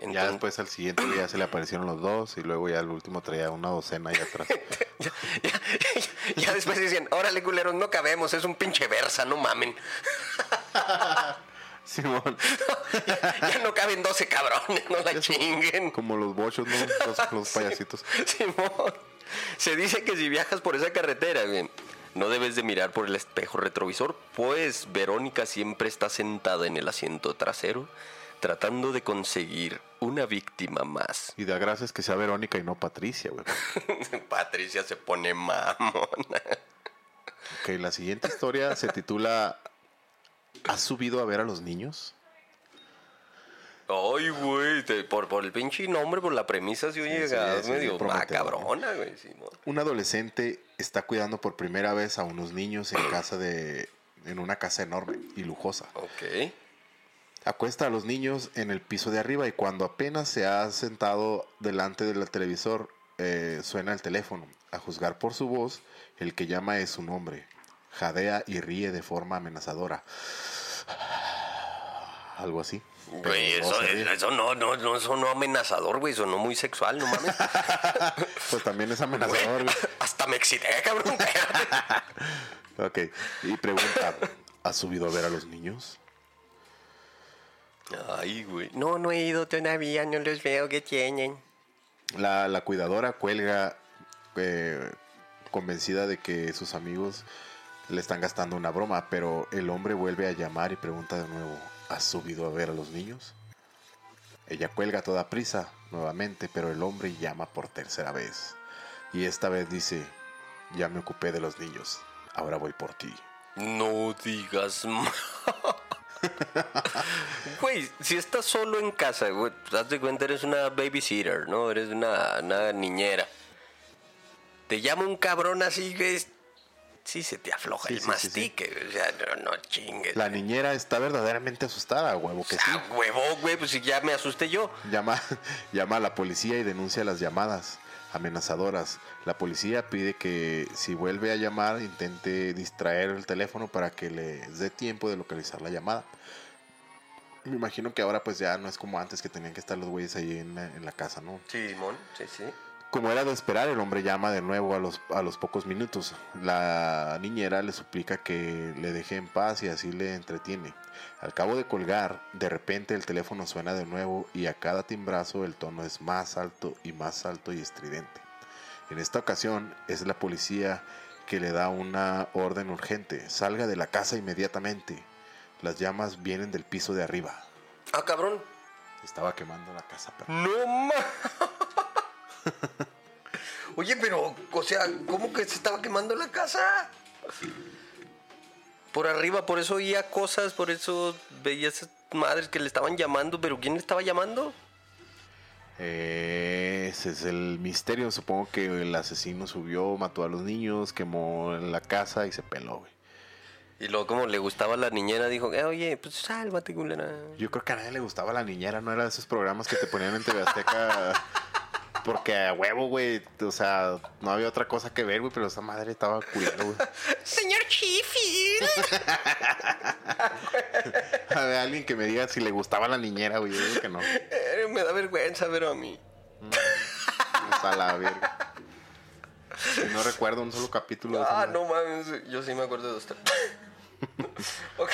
S1: Ya después al siguiente día ya se le aparecieron los dos y luego ya al último traía una docena ahí atrás. *laughs*
S2: ya, ya- ya después decían, órale culeros, no cabemos, es un pinche versa, no mamen. *laughs*
S1: Simón, *laughs*
S2: ya no caben 12 cabrones, no la chinguen.
S1: como los bochos, ¿no? Los, los payasitos.
S2: Simón. Se dice que si viajas por esa carretera, güey, no debes de mirar por el espejo retrovisor, pues Verónica siempre está sentada en el asiento trasero, tratando de conseguir una víctima más.
S1: Y da gracias que sea Verónica y no Patricia, güey. *laughs*
S2: Patricia se pone mamona.
S1: Ok, la siguiente historia se titula ¿Has subido a ver a los niños?
S2: Ay, güey, por, por el pinche nombre, por la premisa, si oye,
S1: Sí, sí, sí,
S2: medio
S1: prometedor.
S2: macabrona, güey.
S1: Un adolescente está cuidando por primera vez a unos niños en casa de en una casa enorme y lujosa.
S2: Ok.
S1: Acuesta a los niños en el piso de arriba y cuando apenas se ha sentado delante del televisor eh, suena el teléfono. A juzgar por su voz, el que llama es su nombre. Jadea y ríe de forma amenazadora. *sighs* Algo así.
S2: Güey,
S1: Pero no
S2: eso, eso no, no, no sonó amenazador, güey, sonó muy sexual, no mames. *laughs*
S1: Pues también es amenazador. güey.
S2: Hasta me excité, cabrón. *laughs*
S1: Ok. Y pregunta, ¿has subido a ver a los niños?
S2: Ay, güey. No, no he ido todavía, no los veo que tienen.
S1: La, la cuidadora cuelga eh, convencida de que sus amigos le están gastando una broma, pero el hombre vuelve a llamar y pregunta de nuevo, ¿has subido a ver a los niños? Ella cuelga a toda prisa nuevamente, pero el hombre llama por tercera vez. Y esta vez dice, ya me ocupé de los niños, ahora voy por ti.
S2: No digas *laughs* más. *laughs* Güey, si estás solo en casa, güey, pues haz de cuenta eres una babysitter, ¿no? Eres una, una niñera. Te llama un cabrón así, güey. Sí, se te afloja
S1: Sí,
S2: el
S1: sí, sí, sí.
S2: mastique. O sea, no, no chingues.
S1: La niñera está verdaderamente asustada, huevo, que.
S2: Ah, huevo, güey, pues si ya me asusté yo.
S1: Llama, *laughs* llama a la policía y denuncia las llamadas amenazadoras. La policía pide que si vuelve a llamar intente distraer el teléfono para que le dé tiempo de localizar la llamada. Me imagino que ahora pues ya no es como antes que tenían que estar los güeyes ahí en, la- en la casa, ¿no?
S2: Sí, Simón, sí, sí.
S1: Como era de esperar, el hombre llama de nuevo a los, a los pocos minutos. La niñera le suplica que le deje en paz y así le entretiene. Al cabo de colgar, de repente el teléfono suena de nuevo y a cada timbrazo el tono es más alto y más alto y estridente. En esta ocasión es la policía que le da una orden urgente. Salga de la casa inmediatamente. Las llamas vienen del piso de arriba.
S2: Ah, cabrón.
S1: Estaba quemando la casa.
S2: No ma. *laughs* Oye, pero, o sea, ¿cómo que se estaba quemando la casa? Por arriba, por eso oía cosas, por eso veía esas madres que le estaban llamando, pero ¿quién le estaba llamando?
S1: Eh, ese es el misterio. Supongo que el asesino subió, mató a los niños, quemó la casa y se peló, güey.
S2: Y luego, como le gustaba a la niñera, dijo, "Eh, oye, pues sálvate, culera.
S1: Yo creo que a nadie le gustaba la niñera, no era de esos programas que te ponían en TV Azteca. *laughs* Porque a huevo, güey. O sea, no había otra cosa que ver, güey, pero esa madre estaba culero, güey. *laughs*
S2: Señor Chifield. *laughs*
S1: A ver, alguien que me diga si le gustaba la niñera, güey. Yo digo que no.
S2: Eh, me da vergüenza ver a mí.
S1: O sea, la verga. No recuerdo un solo capítulo
S2: Ah, no mames, yo sí me acuerdo de dos. *laughs* ok.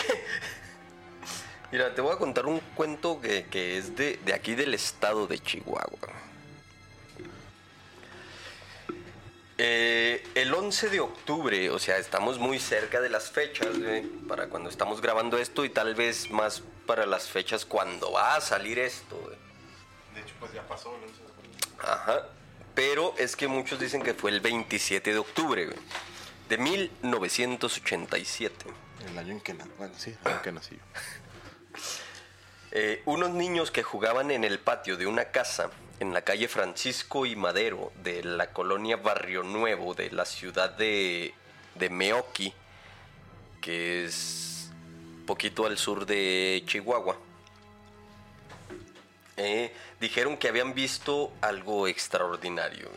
S2: Mira, te voy a contar un cuento que, que es de, de aquí del estado de Chihuahua. Eh, el 11 de octubre, o sea, estamos muy cerca de las fechas güey, para cuando estamos grabando esto y tal vez más para las fechas cuando va a salir esto. güey.
S3: De hecho, pues ya pasó el 11 de octubre.
S2: Ajá. Pero es que muchos dicen que fue el 27 de octubre, de 1987.
S1: El año en que nací. Bueno, sí, el año en que nací yo. *laughs*
S2: Eh, unos niños que jugaban en el patio de una casa en la calle Francisco y Madero de la colonia Barrio Nuevo de la ciudad de, Meoqui, que es poquito al sur de Chihuahua. Eh, dijeron que habían visto algo extraordinario,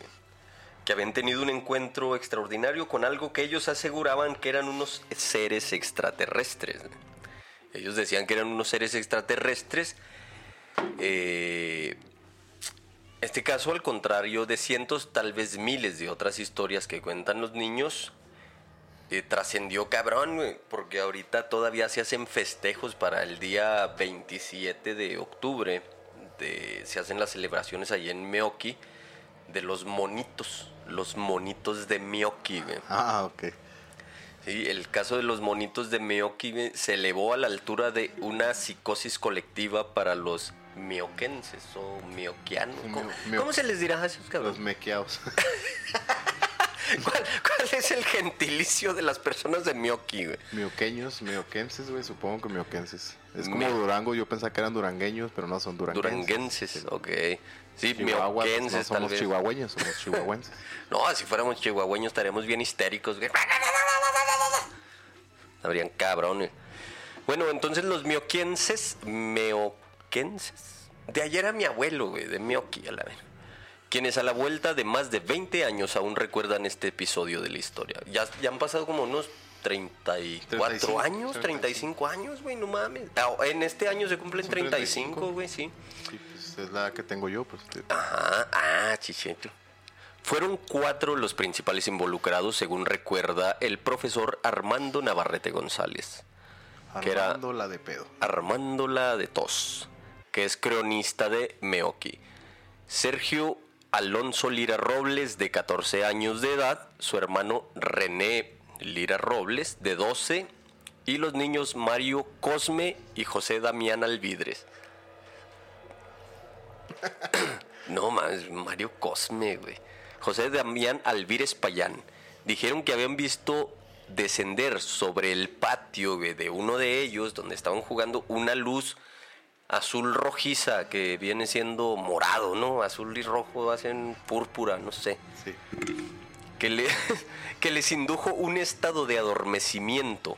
S2: que habían tenido un encuentro extraordinario con algo que ellos aseguraban que eran unos seres extraterrestres. Ellos decían que eran unos seres extraterrestres. Eh, este caso, al contrario de cientos, tal vez miles de otras historias que cuentan los niños, eh, trascendió cabrón, güey, porque ahorita todavía se hacen festejos para el día 27 de octubre. de- se hacen las celebraciones allí en Meoki de los monitos, los monitos de Meoki, güey.
S1: Ah, ok.
S2: Sí, el caso de los monitos de güey, se elevó a la altura de una psicosis colectiva para los mioquenses o mioquianos. ¿Cómo,
S1: Mio- mio-
S2: cómo se les dirá a esos
S1: Los
S2: cabrones?
S1: mequeados. *laughs*
S2: ¿Cuál, cuál es el gentilicio de las personas de Mioki, güey?
S1: Mioqueños, mioquenses, güey. Supongo que mioquenses. Es como
S2: Mio-
S1: Durango. Yo pensaba que eran durangueños, pero no son duranguenses.
S2: Duranguenses, ok. Sí,
S1: Chihuahua, pues,
S2: mioquenses
S1: no somos
S2: vez.
S1: chihuahueños, somos chihuahuenses. *laughs*
S2: No, si fuéramos chihuahueños estaríamos bien histéricos. güey. Habrían cabrones. Bueno, entonces los mioquienses, meoquenses. De ayer era mi abuelo, güey, de Mioqui, a la vez. Quienes a la vuelta de más de 20 años aún recuerdan este episodio de la historia. Ya, ya han pasado como unos 34
S1: 35,
S2: años, 35 años, güey, no mames. Ah, En este año se cumplen
S1: Son
S2: 35,
S1: 35.
S2: güey, sí.
S1: Sí, pues es la que tengo yo, pues. te-
S2: Ajá, ah, chicheto. Fueron cuatro los principales involucrados, según recuerda el profesor Armando Navarrete González. que era-
S1: Armando la de pedo.
S2: Armándola de Tos, que es cronista de Meoki. Sergio Alonso Lira Robles, de 14 años de edad, su hermano René Lira Robles, de 12, y los niños Mario Cosme y José Damián Alvidres. No más, Mario Cosme, güey. José Damián Alvírez Payán. Dijeron que habían visto descender sobre el patio güey, de uno de ellos, donde estaban jugando, una luz azul rojiza que viene siendo morado, ¿no? Azul y rojo hacen púrpura, no sé.
S1: Sí.
S2: Que, le- *laughs* que les indujo un estado de adormecimiento.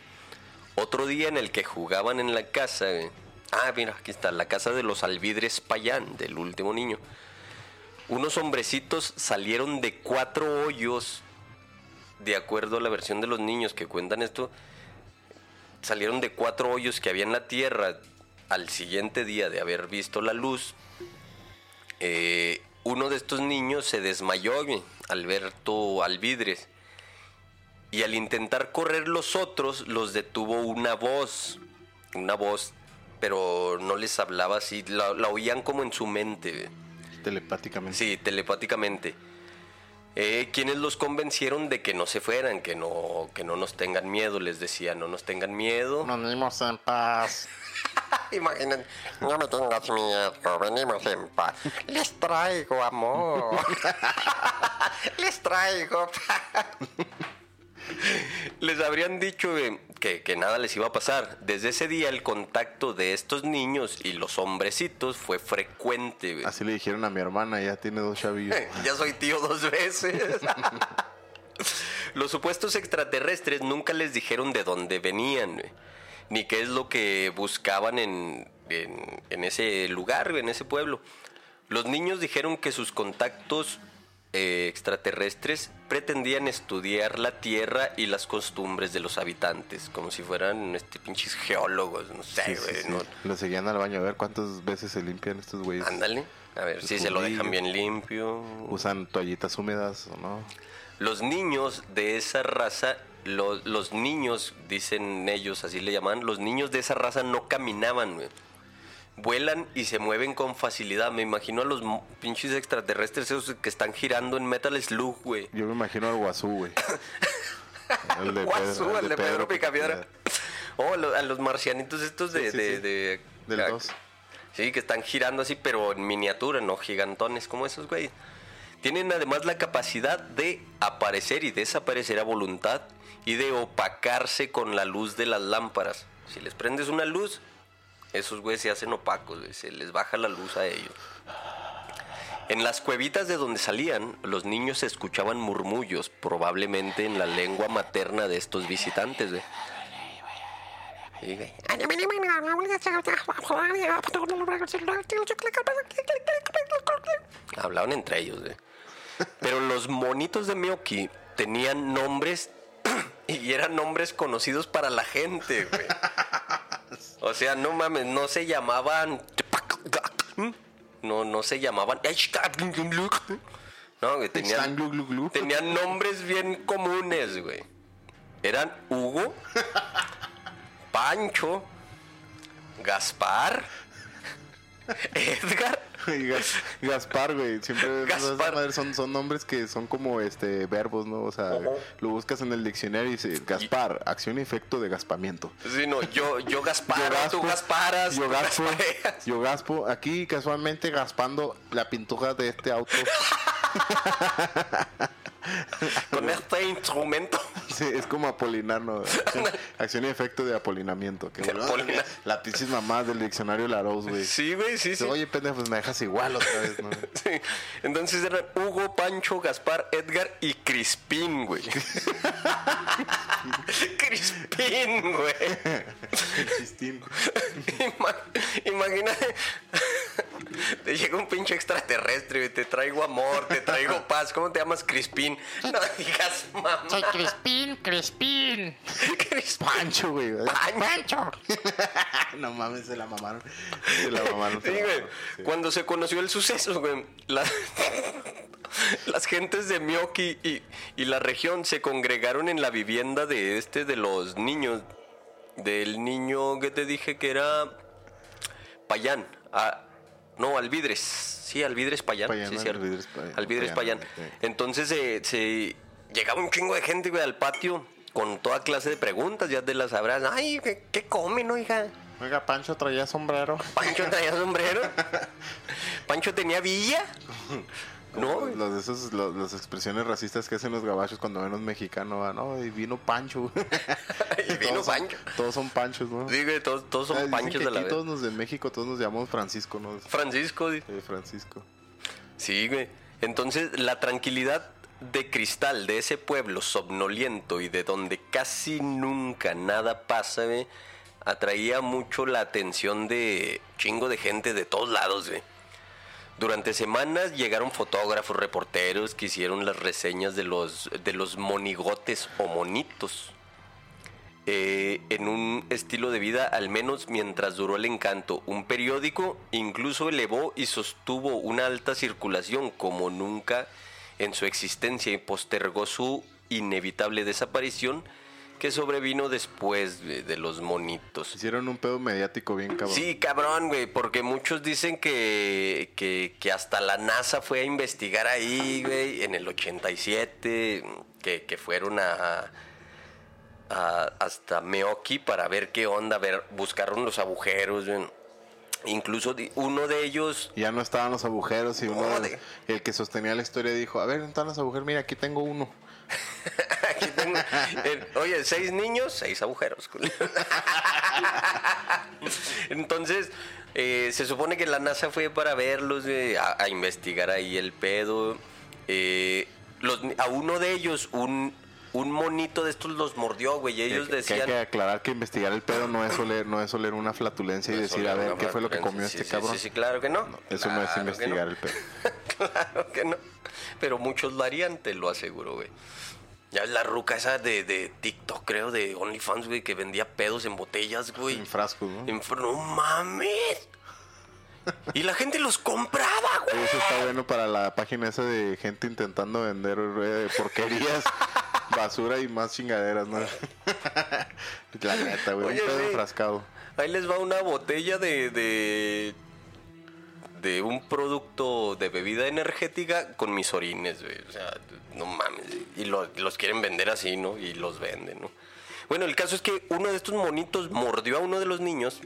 S2: Otro día en el que jugaban en la casa. güey. Ah, mira, aquí está, la casa de los alvidres Payán, del último niño. Unos hombrecitos salieron de cuatro hoyos, de acuerdo a la versión de los niños que cuentan esto, salieron de cuatro hoyos que había en la tierra al siguiente día de haber visto la luz. Eh, uno de estos niños se desmayó, güey, Alberto Alvidres. Y al intentar correr los otros, los detuvo una voz. Una voz, pero no les hablaba así, la, la oían como en su mente.
S1: Telepáticamente.
S2: Sí, telepáticamente. Eh, quienes los convencieron de que no se fueran, que no, que no nos tengan miedo, les decía, no nos tengan miedo.
S1: Nos venimos en paz. *laughs*
S2: Imaginen, no me tengas miedo, venimos en paz. Les traigo amor. *laughs* Les traigo paz. Les habrían dicho que, que nada les iba a pasar. Desde ese día el contacto de estos niños y los hombrecitos fue frecuente. güey.
S1: Así le dijeron a mi hermana, ya tiene dos chavillos. *laughs*
S2: ya soy tío dos veces. *laughs* Los supuestos extraterrestres nunca les dijeron de dónde venían, güey, ni qué es lo que buscaban en, en- en ese lugar, en ese pueblo. Los niños dijeron que sus contactos eh, extraterrestres pretendían estudiar la tierra y las costumbres de los habitantes, como si fueran este, pinches geólogos, no sé,
S1: Sí, sí,
S2: güey,
S1: sí.
S2: no-
S1: Lo seguían al baño a ver cuántas veces se limpian estos güeyes.
S2: Ándale, a ver si se lo dejan bien limpio.
S1: Usan toallitas húmedas o no.
S2: Los niños de esa raza, lo- los niños, dicen ellos, así le llaman, los niños de esa raza no caminaban, güey. Vuelan y se mueven con facilidad. Me imagino a los pinches extraterrestres esos que están girando en Metal Slug, güey.
S1: Yo me imagino al guazú, güey. *laughs* El de
S2: Guazú,
S1: Pedro-
S2: el de Pedro Picapiedra. *laughs* Oh, a los marcianitos estos de...
S1: Sí, sí,
S2: de-
S1: sí.
S2: de-
S1: Del dos.
S2: Sí, que están girando así, pero en miniatura, no gigantones como esos, güey. Tienen además la capacidad de aparecer y desaparecer a voluntad y de opacarse con la luz de las lámparas. Si les prendes una luz, esos güeyes se hacen opacos, se les baja la luz a ellos. En las cuevitas de donde salían, los niños escuchaban murmullos, probablemente en la lengua materna de estos visitantes. Hablaban entre ellos. Pero los monitos de Miyoki tenían nombres *laughs* y eran nombres conocidos para la gente, güey. O sea, no mames, no se llamaban. No, no se llamaban. No, güey, tenían, tenían nombres bien comunes, güey. Eran Hugo, Pancho, Gaspar, Edgar.
S1: Y Gas- Gaspar, güey. Siempre
S2: Gaspar.
S1: son, son nombres que son como este verbos, ¿no? O sea, lo buscas en el diccionario y dice Gaspar, acción y efecto de gaspamiento.
S2: Sí, no, yo, yo Gasparo,
S1: Yo
S2: tú Gasparas,
S1: Yo gaspo, yo gaspo, aquí casualmente gaspando la pintura de este auto. *laughs* *laughs*
S2: con este instrumento.
S1: Sí, es como Apolinar, ¿no? Acción, *laughs* acción y efecto de apolinamiento. Que,
S2: Apolinar. *laughs*
S1: la pinches mamás del diccionario Larousse, güey.
S2: Sí, güey, sí, sí.
S1: Oye, pendejo, pues me dejas igual otra vez, ¿no?
S2: Sí. Entonces eran Hugo, Pancho, Gaspar, Edgar y Crispín, güey. Crispín, güey.
S1: Chistín.
S2: Ima- Imagínate. Te llega un pinche extraterrestre, güey. Te traigo amor, te traigo paz. ¿Cómo te llamas, Crispín? No *laughs* digas mamá.
S5: Soy Crispín, Crispín.
S2: Crispín.
S1: Pancho, güey.
S5: Pancho. *laughs*
S1: no mames, se la mamaron. Se la mamaron. se
S2: Sí,
S1: la
S2: güey.
S1: sí.
S2: Cuando se conoció el suceso, güey, la- *laughs* las gentes de Miyoki y, y la región se congregaron en la vivienda de este de los niños. Del niño que te dije que era Payán. Ah, no, Alvidres. Sí, Alvidres Payán.
S1: Payán,
S2: sí, cierto.
S1: Alvidres Payán.
S2: Alvidres
S1: Payán.
S2: Entonces eh, se llegaba un chingo de gente, güey, al patio con toda clase de preguntas. Ya te las sabrás. Ay, ¿qué, qué comen, oiga?
S1: Oiga, Pancho traía sombrero.
S2: Pancho traía sombrero. *laughs* Pancho tenía villa. *laughs* No,
S1: de esos, los- las expresiones racistas que hacen los gabachos cuando ven a un mexicano, ah, no, y vino Pancho. *laughs* *laughs*
S2: y vino
S1: todos son-
S2: Pancho.
S1: todos son Panchos, ¿no?
S2: Güey, todos, todos
S1: Ah,
S2: son
S1: dicen
S2: panchos
S1: que
S2: de la
S1: aquí
S2: vez.
S1: todos nos de México, todos nos llamamos Francisco, ¿no?
S2: Francisco,
S1: Sí, Francisco.
S2: sí, güey. Entonces, la tranquilidad de cristal de ese pueblo somnoliento y de donde casi nunca nada pasa, güey, atraía mucho la atención de chingo de gente de todos lados, güey. Durante semanas llegaron fotógrafos, reporteros que hicieron las reseñas de los, de los monigotes o monitos. eh, en un estilo de vida, al menos mientras duró el encanto. Un periódico incluso elevó y sostuvo una alta circulación como nunca en su existencia y postergó su inevitable desaparición que sobrevino después de, de los monitos.
S1: Hicieron un pedo mediático bien cabrón.
S2: Sí, cabrón, güey, porque muchos dicen que, que, que hasta la NASA fue a investigar ahí, güey, en el 87, que, que fueron a, a- hasta Meoki para ver qué onda, ver, buscaron los agujeros, güey. Incluso uno de ellos,
S1: Ya no estaban los agujeros y uno, el que sostenía la historia dijo, a ver, ¿dónde están los agujeros? Mira, aquí tengo uno. *laughs*
S2: eh, oye, seis niños, seis agujeros. *laughs* Entonces, eh, se supone que la NASA fue para verlos, güey, a, investigar ahí el pedo. Eh, a uno de ellos, un, un monito de estos los mordió, güey, y ellos
S1: que, que
S2: decían...
S1: hay que aclarar que investigar el pedo no es oler, no es oler una flatulencia y decir, a ver, ¿qué fue lo que comió
S2: Sí,
S1: este
S2: sí,
S1: cabrón?
S2: Sí, sí, claro que no.
S1: Eso no es
S2: que
S1: investigar
S2: no.
S1: el pedo. *laughs*
S2: claro que no. Pero muchos lo harían, te lo aseguro, güey. Ya es la ruca esa de, de TikTok, creo, de OnlyFans, güey, que vendía pedos en botellas, güey.
S1: En frascos, ¿no?
S2: En fr- no mames. Y la gente los compraba, güey.
S1: Eso está bueno para la página esa de gente intentando vender eh, porquerías, *laughs* basura y más chingaderas, ¿no? *laughs* La neta, güey, un
S2: Oye,
S1: pedo enfrascado.
S2: Ahí les va una botella de, de. de un producto de bebida energética con mis orines, güey. O sea, no mames. Y lo- los quieren vender así, ¿no? Y los venden, ¿no? Bueno, el caso es que uno de estos monitos mordió a uno de los niños.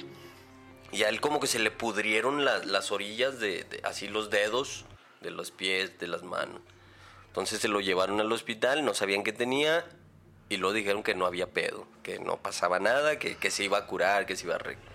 S2: Y a él como que se le pudrieron la- las orillas de, de- así los dedos. de los pies, de las manos. Entonces se lo llevaron al hospital, no sabían qué tenía y luego dijeron que no había pedo, que no pasaba nada, que, que se iba a curar, que se iba a arreglar.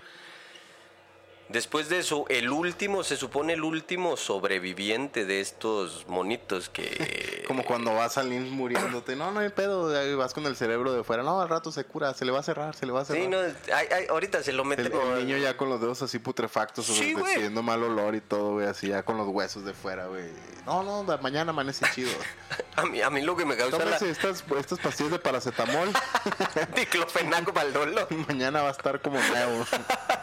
S2: Después de eso, el último, se supone el último sobreviviente de estos monitos que... *laughs*
S1: Como cuando vas a salir muriéndote. No, no hay pedo. Vas con el cerebro de fuera. No, al rato se cura. Se le va a cerrar, se le va a cerrar.
S2: Sí, no, ay, ay, ahorita se lo
S1: El,
S2: meten...
S1: el niño ya con los dedos así putrefactos,
S2: Sí,
S1: mal olor y todo, güey, así ya con los huesos de fuera, güey. No, no, mañana amanece chido. *laughs*
S2: A mí, a mí lo que me causa la
S1: Tómese estas, estas pastillas de paracetamol. *laughs*
S2: diclofenaco baldolo.
S1: mañana va a estar como nuevo.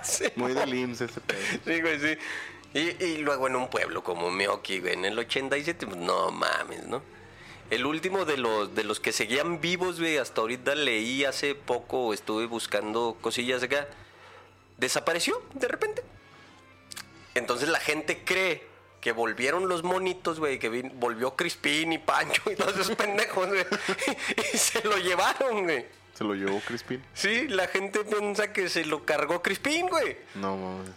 S2: Sí.
S1: Muy del IMSS
S2: Sí, güey, sí. Y, y luego en un pueblo como Meoki, güey, en el 87, pues no mames, ¿no? El último de los, de los que seguían vivos, güey, hasta ahorita leí hace poco, estuve buscando cosillas acá, desapareció de repente. Entonces la gente cree que volvieron los monitos, güey, que volvió Crispín y Pancho y todos esos *laughs* pendejos, güey. Y se lo llevaron, güey.
S1: Se lo llevó Crispin.
S2: Sí, la gente piensa que se lo cargó Crispín, güey.
S1: No mames.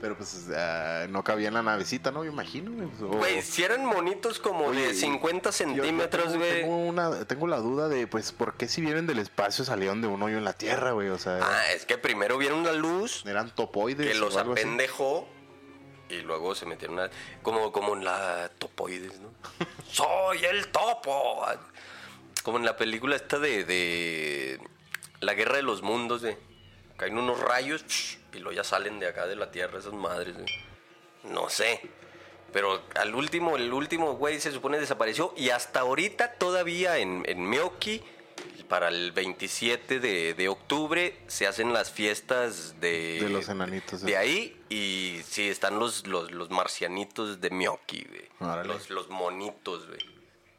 S1: Pero pues ah, no cabía en la navecita, ¿no? Me imagino, güey. O-
S2: Güey, si eran monitos como
S1: Oye,
S2: de 50
S1: yo- yo
S2: centímetros, güey.
S1: Tengo, una, tengo la duda de, pues, ¿por qué si vienen del espacio salieron de un hoyo en la Tierra, güey? O sea,
S2: Ah, es que primero vieron una luz
S1: eran topoides.
S2: que los
S1: así.
S2: apendejó y luego se metieron a, como, como en la topoides, ¿no? *laughs* ¡Soy el topo! Como en la película esta de, de La Guerra de los Mundos, güey. Caen unos rayos y luego ya salen de acá de la Tierra esas madres, güey. No sé. Pero al último, el último güey se supone desapareció y hasta ahorita todavía en, en Meoki, para el 27 de, de octubre, se hacen las fiestas de...
S1: De los enanitos,
S2: De
S1: esos.
S2: ahí y sí, están los, los, los marcianitos de Meoki, güey. Los, los monitos, güey.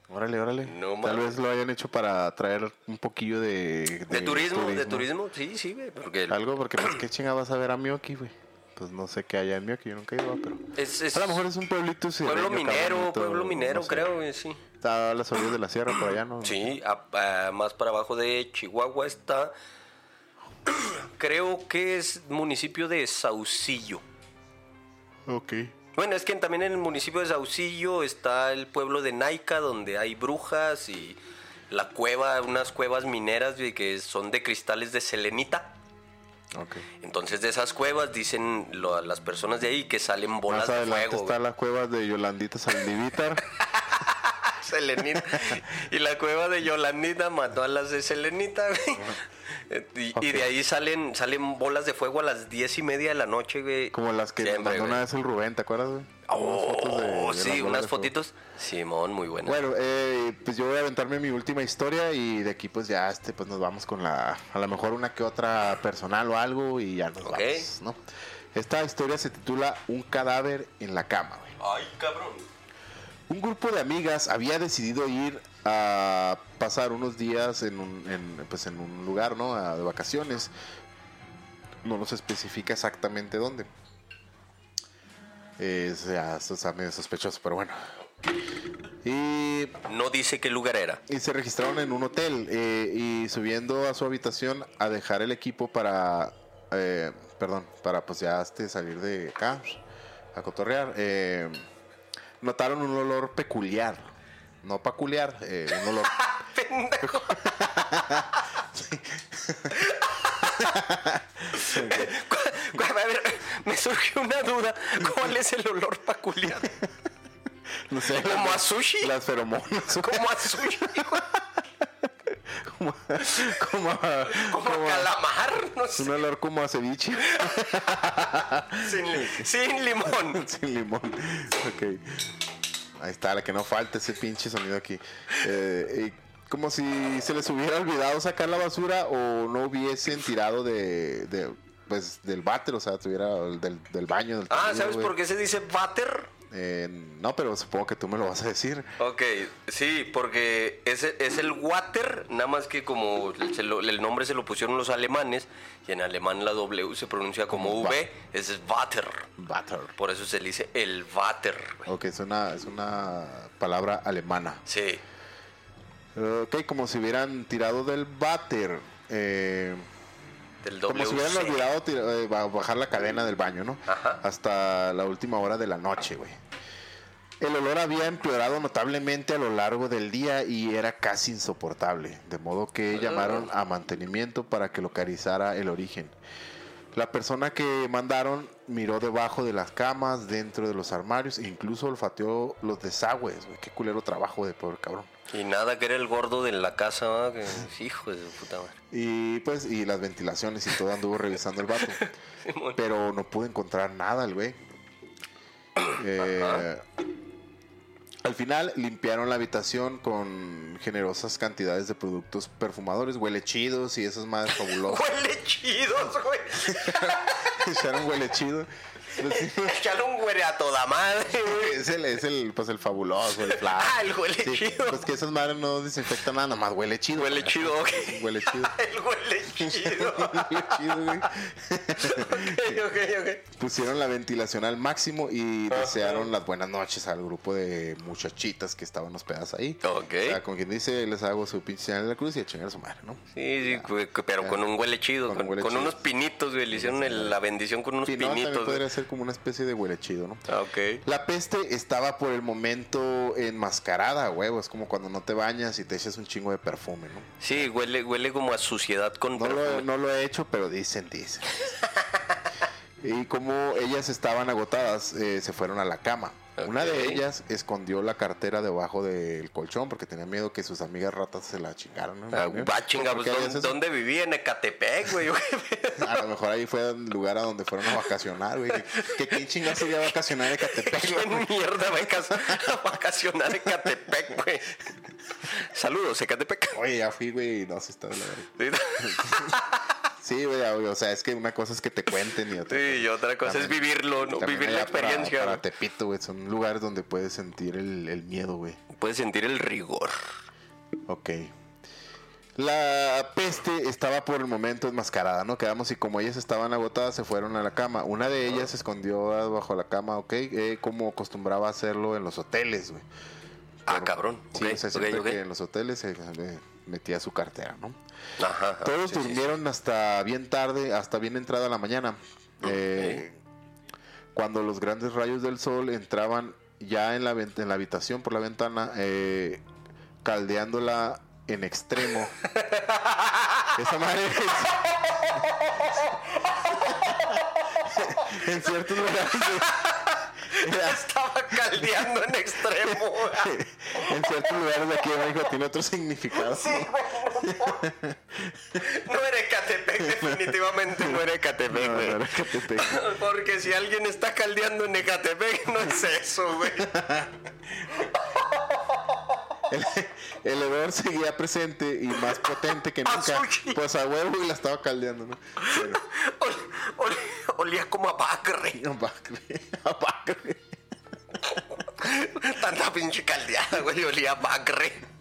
S1: Órale, órale.
S2: No
S1: Tal vez lo hayan hecho para traer un poquillo de...
S2: De, turismo, de turismo, sí, sí, güey. Porque
S1: Algo, porque pues, *clears throat* ¿qué chinga vas a ver a Miyoki, güey? Pues no sé qué haya en Miyoki, yo nunca he ido, pero...
S2: es, es
S1: A lo mejor es un pueblito
S2: pueblo minero, pueblo minero,
S1: no sé.
S2: creo, güey, sí.
S1: Está a las orillas de la sierra, por allá, ¿no?
S2: Sí, a- a- más para abajo de Chihuahua está. *clears throat* Creo que es municipio de Saucillo.
S1: Ok.
S2: Bueno, es que también en el municipio de Saucillo está el pueblo de Naica, donde hay brujas y la cueva, unas cuevas mineras que son de cristales de selenita.
S1: Ok.
S2: Entonces de esas cuevas dicen lo- las personas de ahí que salen bolas
S1: Más
S2: de fuego.
S1: está
S2: güey.
S1: la cueva de Yolandita Saldivitar. *laughs* *laughs*
S2: Selenita. Y la cueva de Yolandita mató a las de Selenita, güey. Y, y de ahí salen, salen bolas de fuego a las diez y media de la noche, güey.
S1: como las que
S2: Siempre,
S1: mandó una vez el Rubén, ¿te acuerdas, güey?
S2: Oh,
S1: fotos de-
S2: sí, unas fotitos. Simón, muy buenas.
S1: Bueno, eh, pues yo voy a aventarme mi última historia y de aquí pues ya este pues nos vamos con la a lo mejor una que otra personal o algo y ya nos
S2: Ok.
S1: vamos, ¿no? Esta historia se titula Un cadáver en la cama, güey.
S2: Ay, cabrón.
S1: Un grupo de amigas había decidido ir a pasar unos días en un, en, pues en un lugar, ¿no? A- de vacaciones. No nos especifica exactamente dónde. Es, ya, esto está medio sospechoso, pero bueno. Y
S2: No dice qué lugar era.
S1: y se registraron en un hotel eh, y subiendo a su habitación a dejar el equipo para, eh, perdón, para pues ya este, salir de acá a cotorrear. eh, notaron un olor peculiar, no peculiar, eh, un olor. *laughs* *laughs* *laughs*
S2: Cu- A ver, me surgió una duda. ¿Cuál es el olor peculiar?
S1: No sé,
S2: ¿Como a sushi?
S1: Las feromonas.
S2: Como a sushi.
S1: Como, *laughs* como a,
S2: como
S1: como
S2: a
S1: a-
S2: calamar, no sé.
S1: un olor como a ceviche *laughs*
S2: Sin, li- sin limón. *laughs*
S1: sin limón. Ok. Ahí está, la que no falta ese pinche sonido aquí. Eh, y como si se les hubiera olvidado sacar la basura o no hubiesen tirado de, de, pues del váter, o sea, tuviera el del, del baño. Del
S2: Ah, ¿sabes por qué se dice váter?
S1: Eh, no, pero supongo que tú me lo vas a decir.
S2: Ok, sí, porque es, es el water, nada más que como lo- el nombre se lo pusieron los alemanes, y en alemán la W se pronuncia como
S1: Como
S2: V, es water.
S1: Váter.
S2: Por eso se le dice el water.
S1: Ok, es una, es una palabra alemana.
S2: Sí,
S1: Ok, como si hubieran tirado del váter. Eh,
S2: del
S1: Como si hubieran olvidado eh, ba- bajar la cadena del baño, ¿no?
S2: Ajá.
S1: Hasta la última hora de la noche, güey. El olor había empeorado notablemente a lo largo del día y era casi insoportable, de modo que llamaron a mantenimiento para que localizara el origen. La persona que mandaron miró debajo de las camas, dentro de los armarios, e incluso olfateó los desagües. güey. Qué culero trabajo de pobre cabrón.
S2: Y nada, que era el gordo de la casa, que hijo de su puta madre.
S1: Y pues, y las ventilaciones y todo anduvo revisando el vato. *laughs* Pero no pude encontrar nada el güey. Eh, al final limpiaron la habitación con generosas cantidades de productos perfumadores, huele chidos y esas madres fabulosas. *laughs*
S2: Huele chidos, güey. *laughs*
S1: Echaron huele chido.
S2: Echale un güere a toda madre, güey.
S1: es el, es el, pues el fabuloso, el flash. *laughs*
S2: Ah, el huele
S1: Sí,
S2: chido.
S1: Pues que esas madres no desinfectan nada, nomás huele chido.
S2: Huele chido, ok. *laughs*
S1: Huele chido. *laughs*
S2: El huele chido.
S1: Huele chido, güey.
S2: ok, ok, ok.
S1: Pusieron la ventilación al máximo y desearon las buenas noches al grupo de muchachitas que estaban hospedadas ahí.
S2: Ok.
S1: O sea, con quien dice, les hago su pinche señal de la cruz y a chingar a su madre, ¿no?
S2: Sí, sí, pero con un huele chido,
S1: Con
S2: con,
S1: un huele
S2: con
S1: chido.
S2: unos pinitos, güey. Le hicieron el- la bendición con unos
S1: también
S2: pinitos.
S1: podría
S2: güey.
S1: Ser como una especie de huele chido, ¿no?
S2: Ah, ok.
S1: La peste estaba por el momento enmascarada, huevo. Es como cuando no te bañas y te echas un chingo de perfume, ¿no?
S2: Sí, huele, huele como a suciedad con
S1: No lo,
S2: perfume.
S1: no lo he hecho, pero dicen, dicen. *laughs* y como ellas estaban agotadas, eh, se fueron a la cama. Una de ellas escondió la cartera debajo del colchón porque tenía miedo que sus amigas ratas se la chingaran. ¿no?
S2: Ah, va, chinga,
S1: ¿Por
S2: pues,
S1: qué
S2: ¿dónde, vivía? En Ecatepec, güey. *laughs*
S1: A lo mejor ahí fue el lugar a donde fueron a vacacionar, güey. Que quién chingados iba a vacacionar en Catepec,
S2: ¿Quién mierda va a *laughs* vacacionar en Ecatepec, güey? Saludos, Ecatepec.
S1: Oye, ya fui, güey, no se está de la verga. *laughs* Sí, güey, o sea, es que una cosa es que te cuenten y otra
S2: Sí, y otra cosa es vivirlo, ¿no? Vivir la
S1: para-
S2: experiencia.
S1: Para,
S2: güey.
S1: Tepito, güey, son lugares donde puedes sentir el, el miedo, güey.
S2: Puedes sentir el rigor.
S1: Ok. La peste estaba por el momento enmascarada, ¿no? Quedamos y como ellas estaban agotadas, se fueron a la cama. Una de ellas se escondió bajo la cama, ¿ok? Eh, como acostumbraba hacerlo en los hoteles, güey.
S2: Ah, cabrón.
S1: Sí,
S2: Ok,
S1: o sea, siempre
S2: ok.
S1: que en los hoteles eh, metía su cartera, ¿no?
S2: Ajá, ajá,
S1: Todos
S2: sí, sí, sí.
S1: durmieron hasta bien tarde, hasta bien entrada la mañana. Eh, cuando los grandes rayos del sol entraban ya en la, en la habitación por la ventana, eh, caldeándola en extremo. *laughs* Esa madre es- *laughs* en ciertos lugares de- *laughs*
S2: Estaba caldeando en extremo. *laughs*
S1: en ciertos lugares de aquí de México tiene otro significado.
S2: No era Ecatepec, *laughs* definitivamente no era Ecatepec,
S1: No,
S2: güey.
S1: no era Ecatepec.
S2: Porque si alguien está caldeando en Ecatepec, no es eso, güey.
S1: El, el hedor seguía presente y más potente que *laughs* nunca.
S2: Azuki.
S1: Pues a huevo y la estaba caldeando, ¿no? Pero,
S2: Ol- ol- olía como a Bacre.
S1: no, Bacre, a Bacre.
S2: Tanta pinche caldeada, güey, olía a Bacre.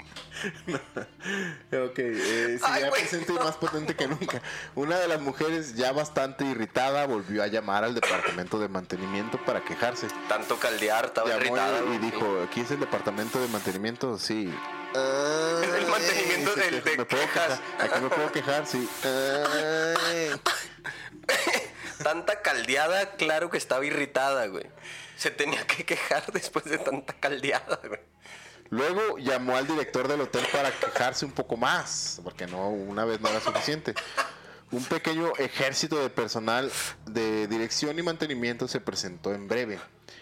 S2: *laughs*
S1: Ok, eh,
S2: Ay,
S1: seguía
S2: güey,
S1: presente y más potente que nunca. Una de las mujeres, ya bastante irritada, volvió a llamar al departamento de mantenimiento para quejarse.
S2: Tanto caldear, estaba
S1: Llamó
S2: irritada.
S1: y, dijo, ¿aquí es el departamento de mantenimiento? Sí.
S2: Es el mantenimiento del de
S1: me puedo
S2: quejas.
S1: quejar. Aquí me puedo quejar, sí. Ay. *laughs*
S2: Tanta caldeada, claro que estaba irritada, güey. Se tenía que quejar después de tanta caldeada, güey.
S1: Luego llamó al director del hotel para quejarse un poco más, porque no una vez no era suficiente. Un pequeño ejército de personal de dirección y mantenimiento se presentó en breve,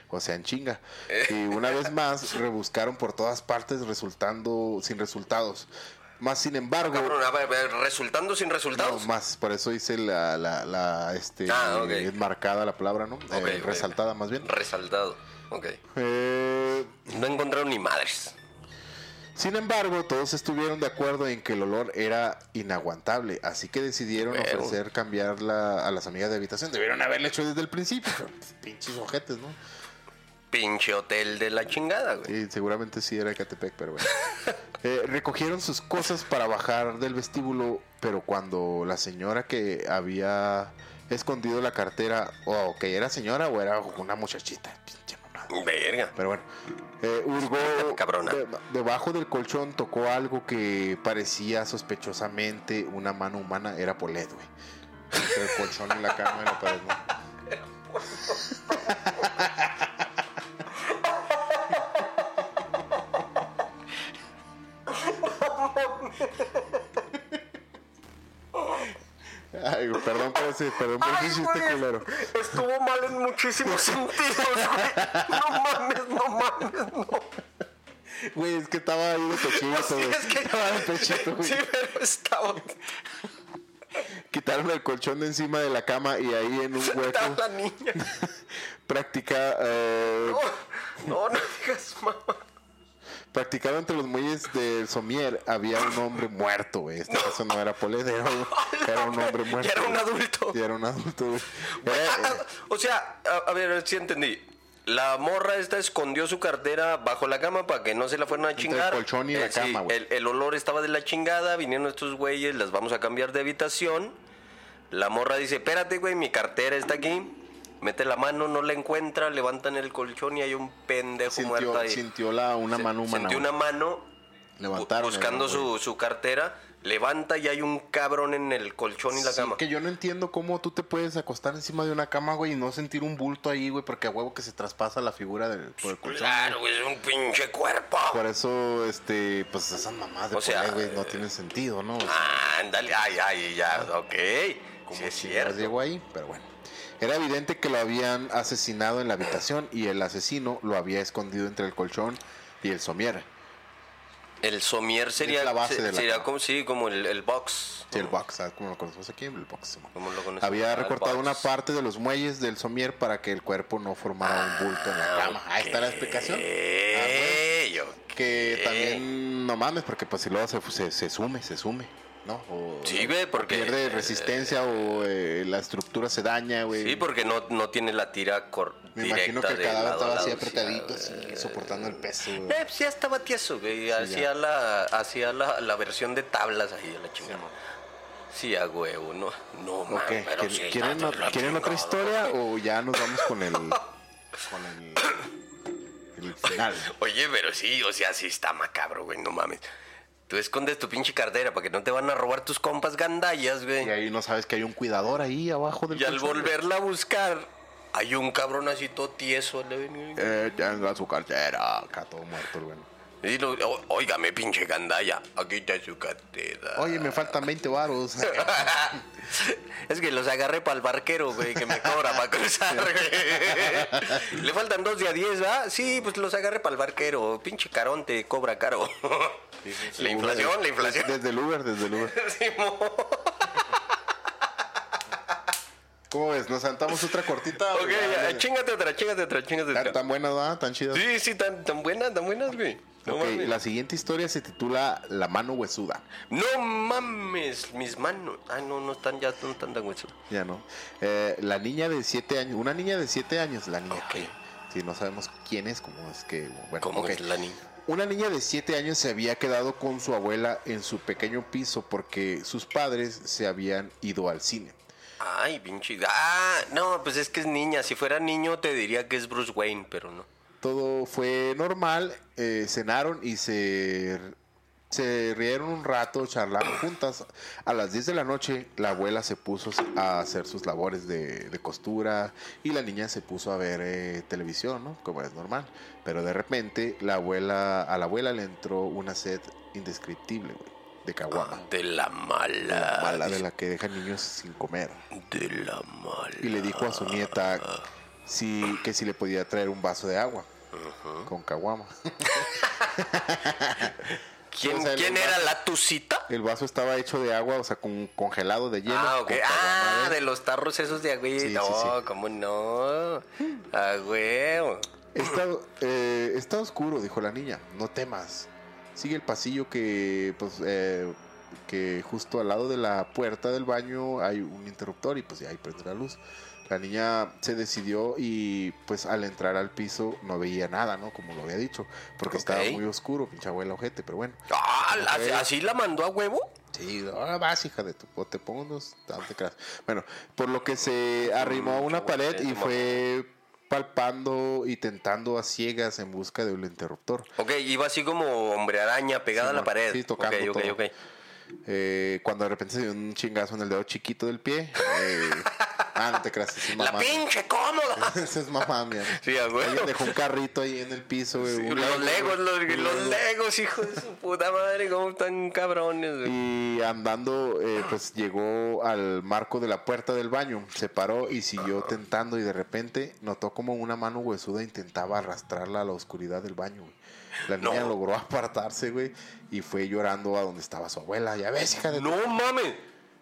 S1: o sea, en chinga. Y una vez más rebuscaron por todas partes resultando sin resultados. Más sin embargo,
S2: Cabrón, a ver, a ver, resultando sin
S1: no,
S2: resultados.
S1: más, por eso hice la, la, la, este,
S2: Ah, ok.
S1: enmarcada la palabra, ¿no? Eh, resaltada más bien.
S2: Resaltado. Ok.
S1: Eh,
S2: No encontraron ni madres.
S1: Sin embargo, todos estuvieron de acuerdo en que el olor era inaguantable, así que decidieron ofrecer cambiarla a las amigas de habitación. Debieron haberlo hecho desde el principio, pues, pinches ojetes, ¿no?
S2: Pinche hotel de la chingada, güey.
S1: Sí, seguramente sí era Ecatepec, pero bueno. *laughs* Eh, recogieron sus cosas para bajar del vestíbulo, pero cuando la señora que había escondido la cartera, o que era señora o era una muchachita, pinche.
S2: Verga.
S1: Pero bueno, eh, hurgó *laughs*
S2: Cabrona.
S1: de- debajo del colchón, tocó algo que parecía sospechosamente una mano humana. Era Polet, güey. Entre el colchón y la cama pared, ¿no? *laughs* Ay, perdón por ese, perdón por ese chiste culero.
S2: Estuvo mal en muchísimos sentidos, güey. No mames, no mames, no.
S1: Güey, es que estaba ahí de pechito,
S2: Sí,
S1: güey.
S2: es que.
S1: Estaba de pechito, güey.
S2: Sí, pero estaba.
S1: Quitaron el colchón de encima de la cama y ahí en un *laughs* hueco
S2: la niña. *laughs*
S1: practica, eh,
S2: No, no digas mamá.
S1: Practicado entre los muelles del Somier había un hombre muerto, güey. Este caso no era Polet, era, un- *laughs* era un hombre muerto.
S2: Ya era un adulto.
S1: Ya era un adulto, güey. Era-
S2: Ah, ah, O sea, a, a ver, si entendí. La morra esta escondió su cartera bajo la cama para que no se la fueran a
S1: el
S2: chingar.
S1: colchón y la
S2: sí,
S1: cama, güey.
S2: el, el olor estaba de la chingada, vinieron estos güeyes, las vamos a cambiar de habitación. La morra dice, espérate, güey, mi cartera está aquí. Mete la mano, no la encuentra, levantan el colchón y hay un pendejo muerto
S1: sintió,
S2: ahí.
S1: sintió la, una
S2: Se-
S1: mano humana.
S2: Sintió una mano
S1: Levantaron
S2: bu- buscando su, su cartera, levanta y hay un cabrón en el colchón y la
S1: Sí,
S2: cama.
S1: que yo no entiendo cómo tú te puedes acostar encima de una cama, güey, y no sentir un bulto ahí, güey, porque a huevo que se traspasa la figura del, por el colchón.
S2: Claro, güey, es un pinche cuerpo.
S1: Por eso, este, pues esas mamás de
S2: O sea,
S1: güey, no tienen sentido, ¿no? O sea,
S2: Ah, Ándale, ay, ay, ya, ok.
S1: como
S2: Sí, es
S1: si
S2: cierto.
S1: llegó ahí, pero bueno. Era evidente que lo habían asesinado en la habitación y el asesino lo había escondido entre el colchón y el somier.
S2: El somier sería,
S1: la base
S2: se-
S1: de la
S2: sería
S1: cama.
S2: como, sí, como el, el box.
S1: Sí, el box, ¿sabes cómo lo conocemos aquí? El box. Había
S2: Ah,
S1: recortado
S2: box.
S1: una parte de los muelles del somier para que el cuerpo no formara un bulto en la cama. Ahí está la explicación. Ah, bueno. Que también no mames, porque pues si luego se, se, se sume, se sume, ¿no? O,
S2: Sí, güey, porque-
S1: pierde resistencia o eh, la estructura se daña, güey.
S2: Sí, porque no, no tiene la tira cor
S1: Me
S2: directa
S1: imagino que el
S2: de
S1: cadáver estaba así apretadito, así, soportando el peso, güey.
S2: Eh, pues ya estaba tieso, güey. hacía la, hacía la, la versión de tablas ahí a la chingada. Sí, a huevo, no. No, man, pero
S1: ¿quieren,
S2: sí,
S1: ¿quieren,
S2: de
S1: otra historia o ya nos vamos con el, *laughs* con el, el final?
S2: Oye, pero sí, o sea, sí está macabro, güey, no mames. Tú escondes tu pinche cartera para que no te van a robar tus compas gandallas, güey.
S1: Y ahí no sabes que hay un cuidador ahí abajo del
S2: Y al
S1: colchón, güey.
S2: volverla a buscar, hay un cabrón así todo tieso. le-
S1: Eh, tenga su cartera. Acá todo muerto, güey.
S2: Y lo, o- óigame, pinche gandalla, aquí está su cartera.
S1: Oye, me faltan 20 varos. *laughs*
S2: Es que los agarré para el barquero, güey, que me cobra para cruzar, güey. *laughs* Le faltan dos de a diez, ¿va? Sí, pues los agarré para el barquero. Pinche carón te cobra caro. La inflación, la inflación.
S1: Desde el Uber, desde el Uber. *laughs* ¿Cómo ves? ¿Nos saltamos otra cortita?
S2: Ok, ya, chingate otra, chingate otra, chingate
S1: ¿Tan,
S2: otra.
S1: tan buenas, ¿verdad? ¿Tan chidas?
S2: Sí, sí, tan, tan buenas, tan buenas, güey. No
S1: ok,
S2: mames.
S1: la siguiente historia se titula La mano huesuda.
S2: No mames, mis manos. Ay, no, no están ya, no están tan huesos.
S1: Ya no. Eh, la niña de 7 años, una niña de 7 años, la niña
S2: Ok.
S1: si no sabemos quién es, cómo es que, bueno,
S2: ¿Cómo
S1: ok.
S2: es la niña?
S1: Una niña de 7 años se había quedado con su abuela en su pequeño piso porque sus padres se habían ido al cine.
S2: Ay, pinche. Ah, no, pues es que es niña. Si fuera niño te diría que es Bruce Wayne, pero no.
S1: Todo fue normal, eh, cenaron y se, se rieron un rato, charlaron juntas. A las 10 de la noche la abuela se puso a hacer sus labores de, de costura y la niña se puso a ver eh, televisión, ¿no? Como es normal. Pero de repente la abuela, a la abuela le entró una sed indescriptible, güey, de caguama.
S2: De la mala.
S1: La mala de la que deja niños sin comer.
S2: De la mala.
S1: Y le dijo a su nieta si, que si le podía traer un vaso de agua con caguama. *laughs*
S2: ¿Quién,
S1: O sea,
S2: quién era la tucita?
S1: El vaso estaba hecho de agua, o sea, con congelado de hielo.
S2: Ah, ok.
S1: con caguama
S2: Ah, de los tarros esos de agüita.
S1: Sí, sí,
S2: no,
S1: sí.
S2: ¿cómo no? Ah, huevo.
S1: Está, eh, está oscuro, dijo la niña. No temas. Sigue el pasillo que, pues, eh, que justo al lado de la puerta del baño hay un interruptor y pues ya ahí prende la luz. La niña se decidió y pues al entrar al piso no veía nada, ¿no? Como lo había dicho, porque estaba muy oscuro, pinche abuela ojete, pero bueno.
S2: Ah, ¿la-
S1: Ok.
S2: ¿así la mandó a huevo?
S1: Sí, ahora vas, hija de tu, te pongo unos. Bueno, por lo que se arrimó a una
S2: qué
S1: pared y fue palpando y tentando a ciegas en busca de un interruptor.
S2: Ok, iba así como hombre araña pegada a la pared.
S1: sí, tocando
S2: Ok, ok,
S1: todo. Eh, cuando de repente se dio un chingazo en el dedo chiquito del pie, eh, *laughs* Ah, no te creas, es
S2: La
S1: mamá.
S2: pinche cómoda. *laughs*
S1: Esa es mamá, mía.
S2: Sí.
S1: Alguien dejó un carrito ahí en el piso, güey.
S2: Sí, los legos, los legos, hijo de su puta madre, cómo están cabrones, güey.
S1: Y andando, eh, pues llegó al marco de la puerta del baño, se paró y siguió tentando y de repente notó como una mano huesuda intentaba arrastrarla a la oscuridad del baño, güey. La niña
S2: No.
S1: logró apartarse, güey, y fue llorando a donde estaba su abuela. Ya ves, hija de... tu-".
S2: No mames.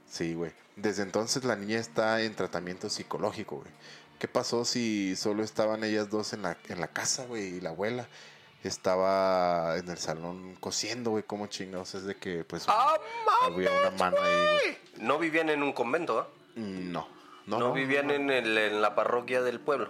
S1: Sí, güey. Desde entonces la niña está en tratamiento psicológico, güey. ¿Qué pasó si solo estaban ellas dos en la, en la casa, güey, y la abuela? Estaba en el salón cosiendo, güey, como chingados. Es de que, pues,
S2: ¡Ah,
S1: había una mano ahí, güey.
S2: No vivían en un convento, ¿ah?
S1: Mm, No, no,
S2: No, vivían En, el, en la parroquia del pueblo.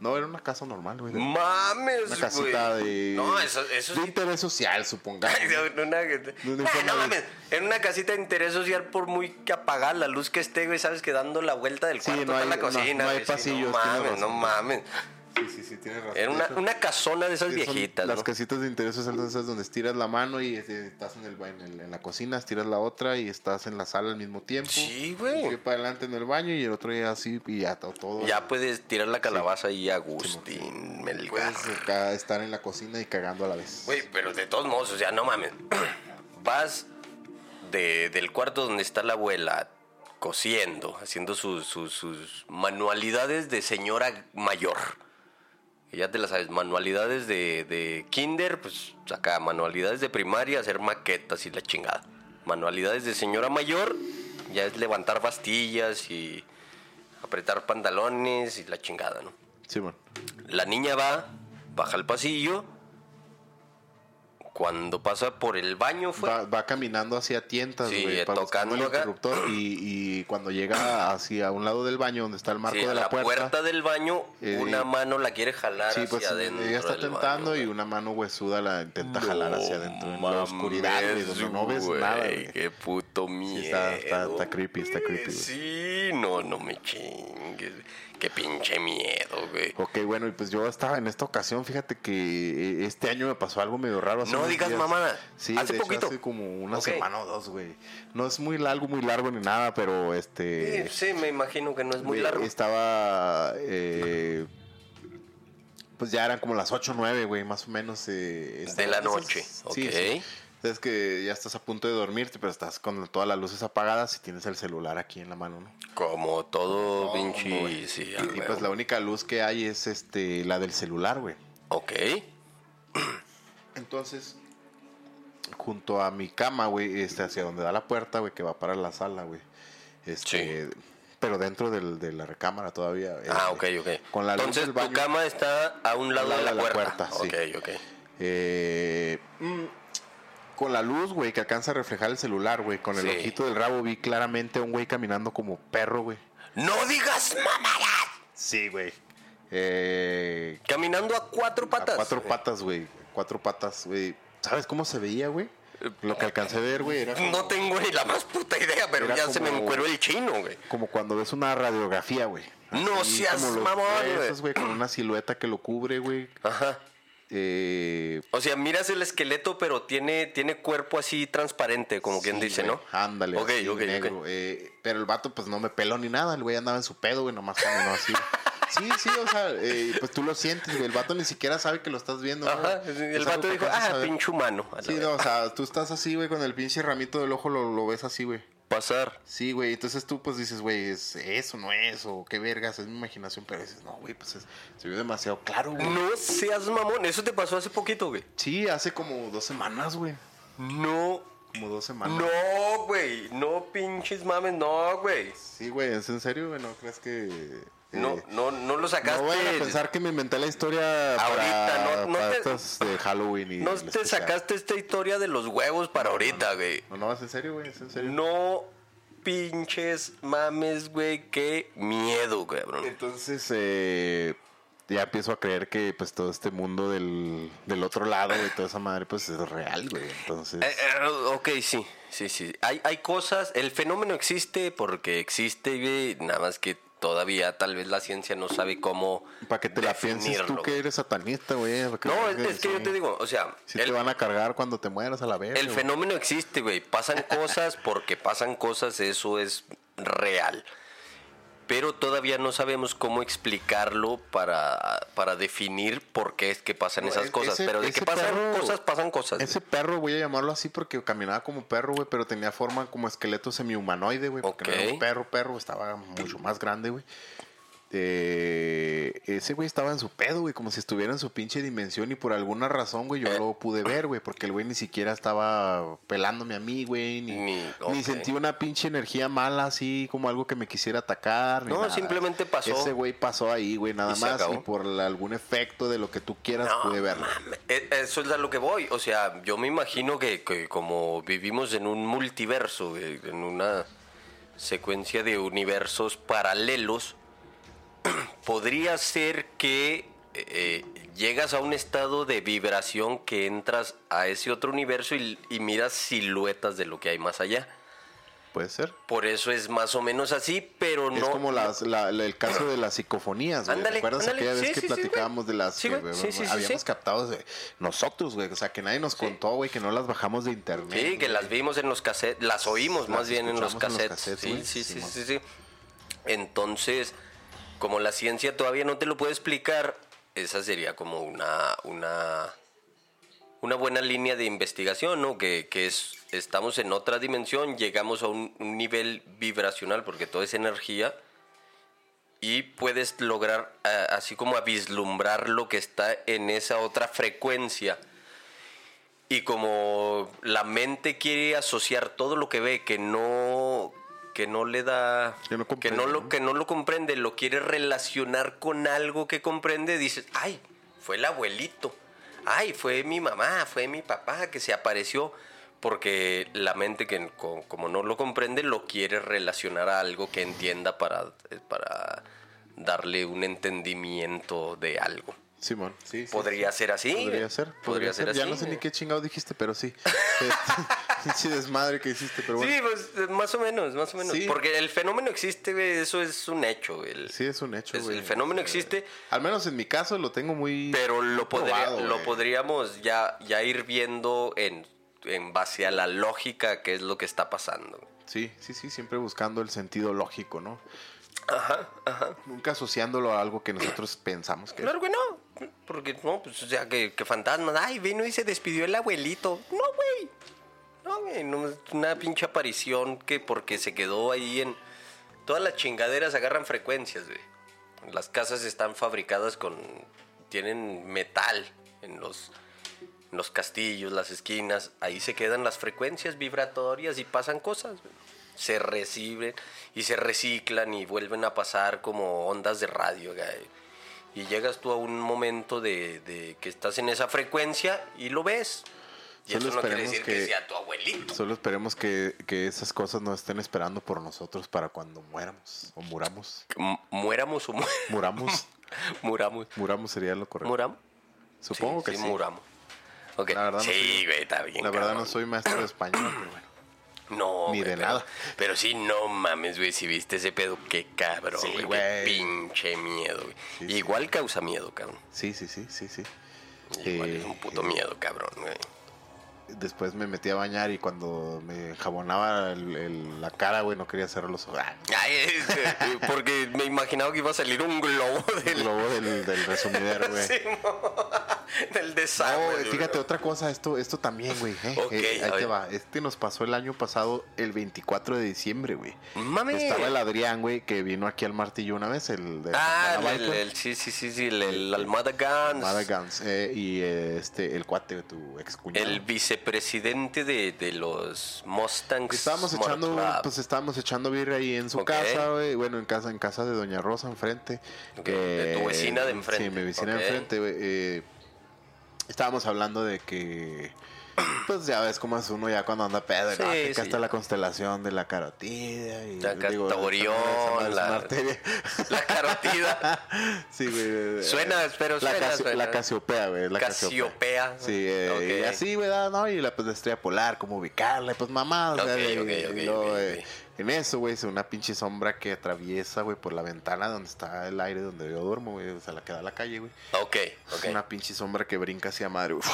S1: No, era una casa normal, güey.
S2: Mames,
S1: Una casita
S2: güey.
S1: de,
S2: No, eso, eso
S1: de
S2: sí.
S1: interés social, supongamos. *laughs*
S2: De una, Ah, *laughs* no mames, en una casita de interés social por muy que apagada la luz que esté, güey, sabes que dando la vuelta del
S1: Sí,
S2: cuarto
S1: no
S2: está
S1: hay-
S2: la
S1: no-
S2: cocina.
S1: no hay
S2: güey, sí,
S1: pasillos,
S2: no mames, no mames.
S1: Sí, sí, sí, tienes razón.
S2: Era una, una casona de esas
S1: Sí,
S2: viejitas,
S1: Las casitas de interés son esas donde estiras la mano y estás en, el, en, el- en la cocina, estiras la otra y estás en la sala al mismo tiempo.
S2: Sí,
S1: Y
S2: güey.
S1: para adelante en el baño y el otro día así y ya to- todo.
S2: Ya puedes tirar la calabaza y Agustín Melgar.
S1: Puedes estar en la cocina y cagando a la vez.
S2: Güey, pero de todos modos, o sea, no mames. *clears throat* Vas de, del cuarto donde está la abuela cosiendo, haciendo sus, sus, sus manualidades de señora mayor. Ya te las sabes, manualidades de, de kinder, pues acá, manualidades de primaria, hacer maquetas y la chingada. Manualidades de señora mayor, ya es levantar bastillas y apretar pantalones y la chingada, ¿no?
S1: Sí, bueno.
S2: La niña va, baja al pasillo. Cuando pasa por el baño fue.
S1: Va, va caminando hacia tientas,
S2: Sí,
S1: buscar
S2: tocando
S1: el interruptor y, y cuando llega hacia un lado del baño donde está el marco
S2: Sí,
S1: de la,
S2: la puerta,
S1: puerta,
S2: del baño,
S1: eh,
S2: una mano la quiere jalar
S1: sí,
S2: hacia
S1: pues
S2: adentro.
S1: ella está tentando
S2: baño,
S1: y una mano huesuda la intenta jalar hacia adentro en la oscuridad, güey, donde no ves nada.
S2: Qué puto miedo.
S1: está- está- está creepy, está creepy.
S2: Sí, no, no me chingues. Qué pinche miedo, güey.
S1: Ok, bueno, y pues yo estaba en esta ocasión, fíjate que eh, este año me pasó algo medio raro. hace
S2: No digas
S1: días.
S2: mamada.
S1: Sí,
S2: Hace
S1: de hecho,
S2: poquito.
S1: hace como una
S2: Ok.
S1: semana o dos, güey. No es muy largo, muy largo ni nada, pero este...
S2: Sí, sí, me imagino que no es muy largo.
S1: Estaba... eh, pues ya eran como las 8 o 9, güey, más o menos. eh, estaba-
S2: la noche,
S1: sí,
S2: ok.
S1: sí. Es que ya estás a punto de dormirte, pero estás con todas las luces apagadas y tienes el celular aquí en la mano, ¿no?
S2: Como todo
S1: No,
S2: pinche. Sí,
S1: y, y, pues la única luz que hay es este la del celular, güey.
S2: Ok.
S1: Entonces, junto a mi cama, güey, este, hacia donde da la puerta, güey, que va para la sala, güey. Este, pero dentro del- de la recámara todavía.
S2: Ah,
S1: eh,
S2: ok, ok.
S1: Con la luz
S2: Entonces
S1: del
S2: tu
S1: baño.
S2: cama está a un lado, de la, puerta.
S1: sí.
S2: Ok, ok.
S1: Eh, mm, con la luz, güey, que alcanza a reflejar el celular, güey. Con el
S2: Sí.
S1: ojito del rabo vi claramente a un güey caminando como perro, güey.
S2: ¡No digas mamadas!
S1: Sí, güey. Eh,
S2: Caminando a cuatro
S1: a
S2: patas.
S1: cuatro patas, güey. Cuatro patas, güey. ¿Sabes cómo se veía, güey? Lo que alcancé a ver, güey, era como,
S2: No tengo ni la más puta idea, pero ya se me encueró el chino, güey.
S1: como cuando ves una radiografía, güey.
S2: No seas mamón, güey,
S1: con una silueta que lo cubre, güey.
S2: Ajá.
S1: Eh,
S2: O sea, miras el esqueleto, pero tiene, tiene cuerpo así transparente, como quien dice,
S1: güey,
S2: ¿no?
S1: Ándale,
S2: Ok,
S1: así,
S2: ok,
S1: negro. Eh, pero el vato, pues no me peló ni nada. El güey andaba en su pedo, güey, nomás caminó así. *laughs* Sí, sí, o sea, eh, pues tú lo sientes, güey. El vato ni siquiera sabe que lo estás viendo. ¿no?
S2: Ajá. El vato dijo, ah, pinche humano.
S1: Sí, no, o sea, tú estás así, güey, con el pinche ramito del ojo, lo, lo ves así, güey.
S2: Pasar.
S1: Sí, güey, entonces tú pues dices, güey, es eso, no es, o qué vergas, es mi imaginación, pero dices, no, güey, pues es- se vio demasiado claro, güey.
S2: No seas mamón. Eso te pasó hace poquito, güey.
S1: Sí, hace como dos semanas, güey.
S2: No.
S1: Como dos semanas.
S2: No, güey. No pinches mames, no, güey.
S1: Sí, güey, ¿es en serio, güey? ¿No crees que...? Eh,
S2: No, no, no lo sacaste.
S1: No vayan a pensar que me inventé la historia
S2: Ahorita,
S1: para,
S2: no- no
S1: para
S2: te-
S1: estas de Halloween y
S2: No te
S1: especial.
S2: sacaste esta historia de los huevos para ahorita, güey.
S1: No, no, es en serio, güey, es en serio.
S2: No pinches mames, güey. Qué miedo, cabrón.
S1: Entonces, eh, ya empiezo a creer que pues todo este mundo del, del otro lado y toda esa madre pues es real, güey. Entonces...
S2: Eh, eh, ok, sí, sí, sí. Hay, hay cosas, el fenómeno existe porque existe, güey, nada más que todavía tal vez la ciencia no sabe cómo.
S1: Para que te la pienses tú que eres satanista, güey.
S2: No, es, es que yo te digo, o sea,
S1: sí
S2: el,
S1: te van a cargar cuando te mueras a la vez.
S2: el fenómeno existe, güey. Pasan cosas porque pasan cosas, eso es real. Pero todavía no sabemos cómo explicarlo para, para definir por qué es que pasan
S1: No,
S2: esas
S1: ese-
S2: cosas. Pero de que pasan
S1: perro-
S2: cosas, pasan cosas.
S1: Ese perro, voy a llamarlo así porque caminaba como perro, güey, pero tenía forma como esqueleto semi-humanoide, güey. Porque no era un perro, perro, estaba mucho más grande, güey. Eh, ese güey estaba en su pedo, güey, como si estuviera en su pinche dimensión y por alguna razón, güey, yo lo pude ver, güey, porque el güey ni siquiera estaba pelándome a mí, güey, ni,
S2: Ni-
S1: sentí una pinche energía mala así como algo que me quisiera atacar.
S2: No,
S1: nada.
S2: simplemente pasó.
S1: Ese güey pasó ahí, güey, nada
S2: Y
S1: más, y por la- algún efecto de lo que tú quieras
S2: No,
S1: pude verlo.
S2: e- Eso es a lo que voy. O sea, yo me imagino que, que como vivimos en un multiverso, en una secuencia de universos paralelos, podría ser que eh, llegas a un estado de vibración que entras a ese otro universo y, y miras siluetas de lo que hay más allá.
S1: Puede ser.
S2: Por eso es más o menos así, pero no.
S1: es como las- la- la- el caso de las psicofonías, güey.
S2: Ándale,
S1: ¿Te acuerdas
S2: ándale.
S1: aquella vez
S2: Sí,
S1: que
S2: sí, sí,
S1: platicábamos de las que habíamos captado de nosotros, güey? O sea, que nadie nos contó, güey, que no las bajamos de internet.
S2: Sí, que las vimos en los cassettes, las oímos
S1: Las
S2: más bien en los
S1: escuchamos en los
S2: cassettes. sí, sí, sí, sí, sí. Entonces, como la ciencia todavía no te lo puede explicar, esa sería como una, una, una buena línea de investigación, ¿no? Que, que es, estamos en otra dimensión, llegamos a un, nivel vibracional, porque todo es energía, y puedes lograr así como a vislumbrar lo que está en esa otra frecuencia. Y como la mente quiere asociar todo lo que ve que no que no le da
S1: Que no
S2: que no
S1: comprende,
S2: lo que no lo comprende, lo quiere relacionar con algo que comprende, dices, "Ay, fue el abuelito. Ay, fue mi mamá, fue mi papá que se apareció." Porque la mente que co- como no lo comprende lo quiere relacionar a algo que entienda para para darle un entendimiento de algo.
S1: Simón, sí. sí,
S2: Podría
S1: sí.
S2: ser así.
S1: Podría ser, podría, ser. Ya
S2: así,
S1: no sé ni qué chingado dijiste, pero sí. *laughs* *laughs* *laughs* Pinche desmadre que hiciste, pero bueno.
S2: Sí, pues más o menos, más o menos.
S1: Sí.
S2: Porque el fenómeno existe, güey, eso es un hecho. güey. El,
S1: Sí, es un hecho,
S2: es-
S1: güey.
S2: el fenómeno
S1: Eh,
S2: existe,
S1: Al menos en mi caso lo tengo muy.
S2: pero lo, podría- podríamos ya, ya ir viendo en, en base a la lógica que es lo que está pasando.
S1: Sí, sí, sí, siempre buscando el sentido lógico, ¿no?
S2: Ajá, ajá.
S1: Nunca asociándolo a algo que nosotros *coughs* pensamos que es.
S2: Claro que no. Porque no, pues o sea, que, que fantasmas. Ay, vino y se despidió el abuelito. No, güey. No, güey. No, una pinche aparición que porque se quedó ahí en. Todas las chingaderas agarran frecuencias, güey. Las casas están fabricadas con. Tienen metal en los. en los castillos, las esquinas. Ahí se quedan las frecuencias vibratorias y pasan cosas, güey. Se reciben y se reciclan y vuelven a pasar como ondas de radio, güey y llegas tú a un momento de, de que estás en esa frecuencia y lo ves. Y
S1: Solo
S2: eso no quiere decir que,
S1: que-
S2: sea tu abuelito.
S1: Solo esperemos que, que esas cosas no estén esperando por nosotros para cuando muéramos. O muramos.
S2: M- Muéramos o mu-
S1: Muramos. *laughs*
S2: muramos.
S1: muramos sería lo correcto.
S2: ¿Muramos?
S1: Supongo
S2: Sí,
S1: que
S2: sí,
S1: sí.
S2: muramos.
S1: La verdad no soy-
S2: güey, está bien.
S1: La verdad no
S2: cabrón.
S1: soy maestro de español, pero bueno. *clears throat*
S2: No,
S1: ni
S2: güey,
S1: de
S2: pero-
S1: nada.
S2: Pero sí, no mames, güey, si viste ese pedo, qué cabrón,
S1: Sí,
S2: güey.
S1: güey.
S2: Qué pinche miedo, güey.
S1: Sí, sí.
S2: Igual causa miedo, cabrón.
S1: Sí, sí, sí, sí, sí.
S2: Igual
S1: Eh,
S2: es un puto
S1: eh,
S2: miedo, cabrón, güey.
S1: Después me metí a bañar y cuando me jabonaba el- el- la cara, güey, no quería cerrar los ojos. *laughs*
S2: Ay, es, eh, porque me imaginaba que iba a salir un globo
S1: el
S2: del,
S1: globo del, del resumidero, güey. *laughs*
S2: Sí, del desagüe.
S1: No, fíjate, otra cosa, esto, esto también, güey. eh,
S2: Ok,
S1: eh, ahí te va. Este nos pasó el año pasado, el 24 de diciembre, güey.
S2: Mame.
S1: Estaba el Adrián, güey, que vino aquí al martillo una vez, el de
S2: Ah, el, sí, sí, sí, sí, el, el Almada Gans.
S1: Armada Guns, eh, y eh, este, el cuate, tu ex cuñado.
S2: El vicepresidente de, de los Mustangs.
S1: Estábamos echando,
S2: Club.
S1: pues estábamos echando birra ahí en su casa, güey. Bueno, en casa, en casa de Doña Rosa enfrente.
S2: Ok, de tu vecina de enfrente.
S1: Sí, mi vecina
S2: Ok.
S1: enfrente, güey. eh, estábamos hablando de que, pues ya ves cómo es uno ya cuando anda pedo.
S2: Sí,
S1: ¿no? Acá
S2: sí.
S1: está la constelación de la carotida. Y,
S2: La
S1: una
S2: la-. *laughs* La carotida. *laughs*
S1: sí, güey.
S2: Suena, pero
S1: la,
S2: suena,
S1: casio-
S2: suena.
S1: la casiopea, güey. La
S2: Casiopea.
S1: Sí, eh, y
S2: Ok.
S1: así, güey, ¿no? Y la, pues, la estrella polar, cómo ubicarla, y pues mamá, o sea,
S2: Ok,
S1: y- y luego, eh. En eso, güey, es una pinche sombra que atraviesa, güey, por la ventana donde está el aire donde yo duermo, güey, o sea, la que da a la calle, güey.
S2: Ok, ok.
S1: Una pinche sombra que brinca hacia madre, güey,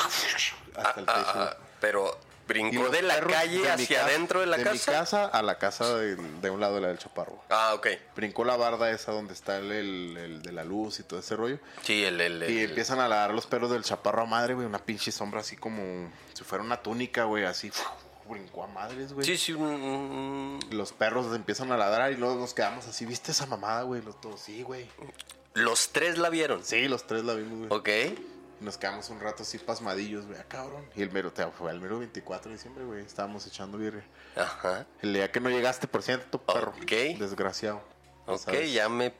S1: hasta el
S2: Ah,
S1: techo.
S2: ah, ah, pero Brincó de la calle hacia
S1: casa-
S2: adentro de la
S1: mi
S2: casa.
S1: casa a la casa del- de, un lado de la del chaparro.
S2: Ah, ok.
S1: Brincó la barda esa donde está el, el- el de la luz y todo ese rollo.
S2: Sí, el... el,
S1: Y empiezan a ladrar los perros del chaparro a madre, güey. Una pinche sombra así como si fuera una túnica, güey. Así, brincó a madres, güey.
S2: Sí, sí, un- un-
S1: Los perros empiezan a ladrar y luego nos quedamos así. ¿Viste esa mamada, güey? Los todos, sí, güey.
S2: Los tres la vieron.
S1: Sí, los tres la vimos, güey.
S2: Ok.
S1: Y nos quedamos un rato así pasmadillos, güey. Ah, cabrón. Y el mero, te- fue el mero 24 de diciembre, güey. Estábamos echando birria.
S2: Ajá.
S1: El día que no llegaste, por cierto, perro.
S2: Ok.
S1: Desgraciado.
S2: Ok,
S1: ¿Sabes?
S2: ya me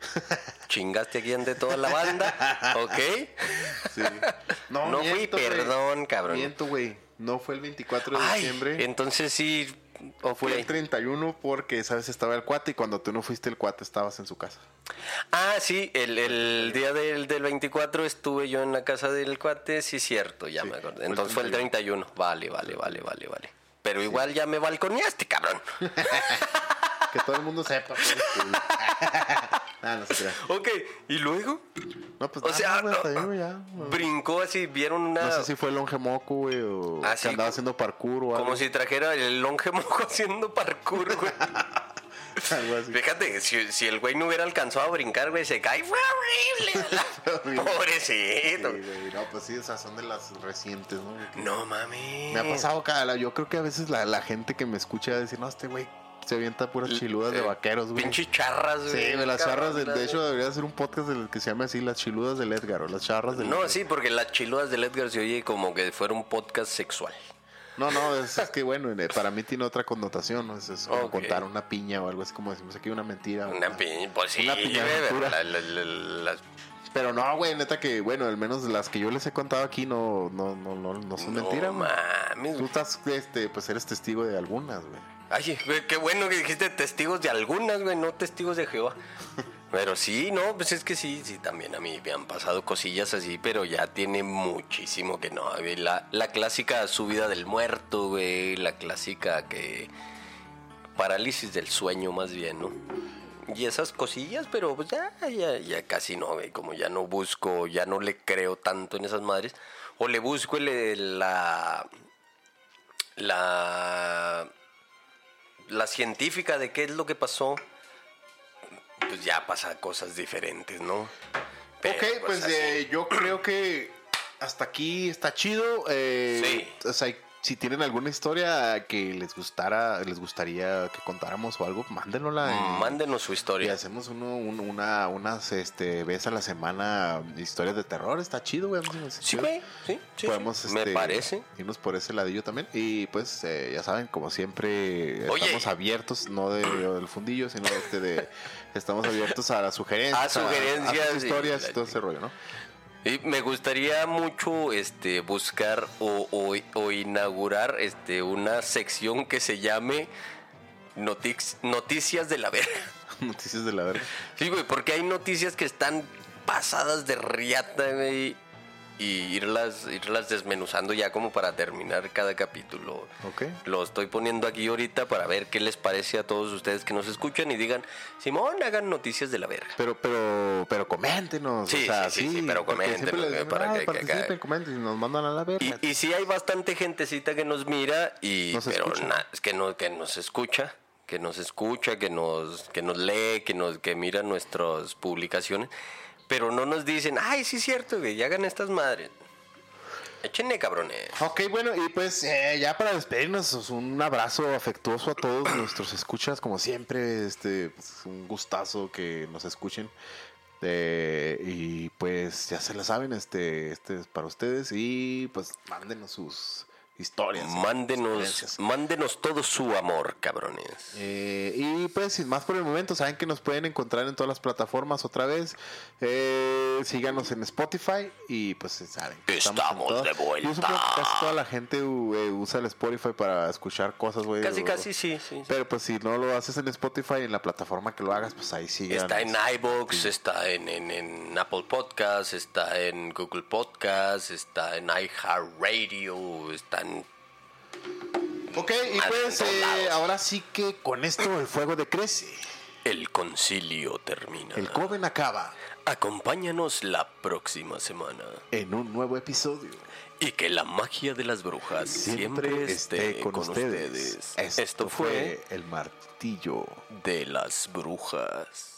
S2: *laughs* chingaste aquí ante toda la banda. Ok.
S1: Sí. No,
S2: No
S1: miento, güey.
S2: perdón, cabrón.
S1: Miento, güey. No fue el 24 de
S2: Ay,
S1: diciembre.
S2: entonces sí. ok.
S1: Fue el 31 porque, ¿sabes? Estaba el cuate y cuando tú no fuiste el cuate estabas en su casa.
S2: Ah, sí, el, el día del, del 24 estuve yo en la casa del cuate, sí, cierto, ya
S1: Sí,
S2: me
S1: el
S2: Entonces fue el 31. Vale, vale, vale, vale, vale. Pero igual ya me balconeaste, cabrón. *laughs*
S1: Que todo el mundo sepa. pues, que- *laughs* Ah, no se crea.
S2: ok, ¿y luego?
S1: No, pues
S2: O
S1: nada,
S2: sea,
S1: güey, hasta ahí, ya.
S2: Brincó así, vieron una...
S1: No sé si fue el longe moco, güey, o
S2: Ah,
S1: que andaba haciendo parkour o algo.
S2: Como si trajera el longe moco *laughs* haciendo parkour, güey. *laughs*
S1: algo así.
S2: Fíjate, si, si el güey no hubiera alcanzado a brincar, güey, se cae. Fue horrible. Pobrecito.
S1: Sí, güey, no, pues sí, esas son de las recientes, ¿no?
S2: No mames.
S1: Me ha pasado cada... Yo creo que a veces la, la gente que me escucha decir, no, este güey se avienta puras chiludas de
S2: Eh,
S1: vaqueros, güey.
S2: Pinche charras, güey.
S1: Sí, güey, las charras, de, hecho debería ser un podcast del que se llame así, las chiludas del Edgar o las charras del
S2: No,
S1: Edgar.
S2: sí, porque las chiludas del Edgar se oye como que fuera un podcast sexual.
S1: No, no, es, es que bueno, para mí tiene otra connotación, ¿no? Es, es como contar una piña o algo así como decimos aquí, una mentira.
S2: Una piña, pues sí,
S1: Una
S2: güey,
S1: piñaventura.
S2: la- la- la- las-
S1: Pero no, güey, neta que, bueno, al menos las que yo les he contado aquí no, no, no, no, no son
S2: no
S1: mentiras, Tú estás, este, pues eres testigo de algunas, güey.
S2: Ay, qué bueno que dijiste testigos de algunas, güey, no testigos de Jehová. Pero sí, no, pues es que sí, sí, también a mí me han pasado cosillas así, pero ya tiene muchísimo que no. La, la clásica subida del muerto, güey, la clásica que... Parálisis del sueño más bien, ¿no? Y esas cosillas, pero pues ya, ya, ya casi no, güey, como ya no busco, ya no le creo tanto en esas madres. O le busco la... La la científica de qué es lo que pasó, pues ya pasa cosas diferentes, ¿no? Pero,
S1: ok, pues
S2: así.
S1: eh, yo creo que hasta aquí está chido. eh,
S2: Sí.
S1: O sea, si tienen alguna historia que les gustara, les gustaría que contáramos o algo, mándenosla. en-
S2: Mándenos su
S1: Y
S2: historia.
S1: hacemos uno, un- una, unas este, vez a la semana historias de terror. Está chido, güey.
S2: Sí, güey, sí, sí,
S1: Podemos,
S2: sí. Me
S1: este,
S2: parece.
S1: irnos por ese ladillo también. Y pues, eh, ya saben, como siempre,
S2: Oye.
S1: estamos abiertos, no de, del fundillo, sino este de. Estamos abiertos a las sugerencias.
S2: A sugerencias
S1: a sus
S2: y
S1: historias y todo ese rollo, ¿no?
S2: Y me gustaría mucho este buscar o, o- o inaugurar este una sección que se llame Notic- Noticias de la Verga. *laughs*
S1: Noticias de la verga.
S2: Sí, güey, porque hay noticias que están pasadas de riata, güey. Y irlas, irlas desmenuzando ya como para terminar cada capítulo.
S1: Ok.
S2: Lo estoy poniendo aquí ahorita para ver qué les parece a todos ustedes que nos escuchan y digan, Simón, hagan noticias de la verga.
S1: Pero, pero, pero coméntenos.
S2: Sí,
S1: o sea,
S2: sí, sí, sí, pero coméntenos,
S1: dicen,
S2: para
S1: "Ah,
S2: que-
S1: participen,
S2: que-
S1: comenten y nos mandan a la verga.
S2: Y, y sí hay bastante gentecita que nos mira y
S1: Nos
S2: pero
S1: escucha.
S2: na- es que no que nos escucha, que nos escucha, que nos que nos lee, que nos que mira nuestras publicaciones, pero no nos dicen, "Ay, sí es cierto, güey, ya hagan estas madres." Échenle, cabrones.
S1: Ok, bueno, y pues eh, ya para despedirnos, pues, un abrazo afectuoso a todos *clears throat* nuestros escuchas, como siempre, este, pues, un gustazo que nos escuchen. Eh, y pues ya se la saben, este, este es para ustedes y pues mándenos sus historias.
S2: Mándenos, todo su amor, cabrones.
S1: Eh, y pues sin más por el momento, saben que nos pueden encontrar en todas las plataformas otra vez. Eh, síganos en Spotify y pues saben. que
S2: Estamos
S1: todas.
S2: de vuelta.
S1: Yo supongo que casi toda la gente eh, usa el Spotify para escuchar cosas, güey.
S2: Casi
S1: o-
S2: casi sí, sí. sí.
S1: Pero pues si no lo haces en Spotify, en la plataforma que lo hagas, pues ahí sí.
S2: Está en iBox, está en, en, en Apple Podcast, está en Google Podcast, está en iHeartRadio, está en...
S1: Ok, y pues eh, ahora sí que con esto el fuego decrece.
S2: El concilio termina.
S1: El Coven acaba
S2: Acompáñanos la próxima semana.
S1: en un nuevo episodio.
S2: Y que la magia de las brujas siempre, esté con, ustedes.
S1: Esto, fue el martillo.
S2: de las brujas.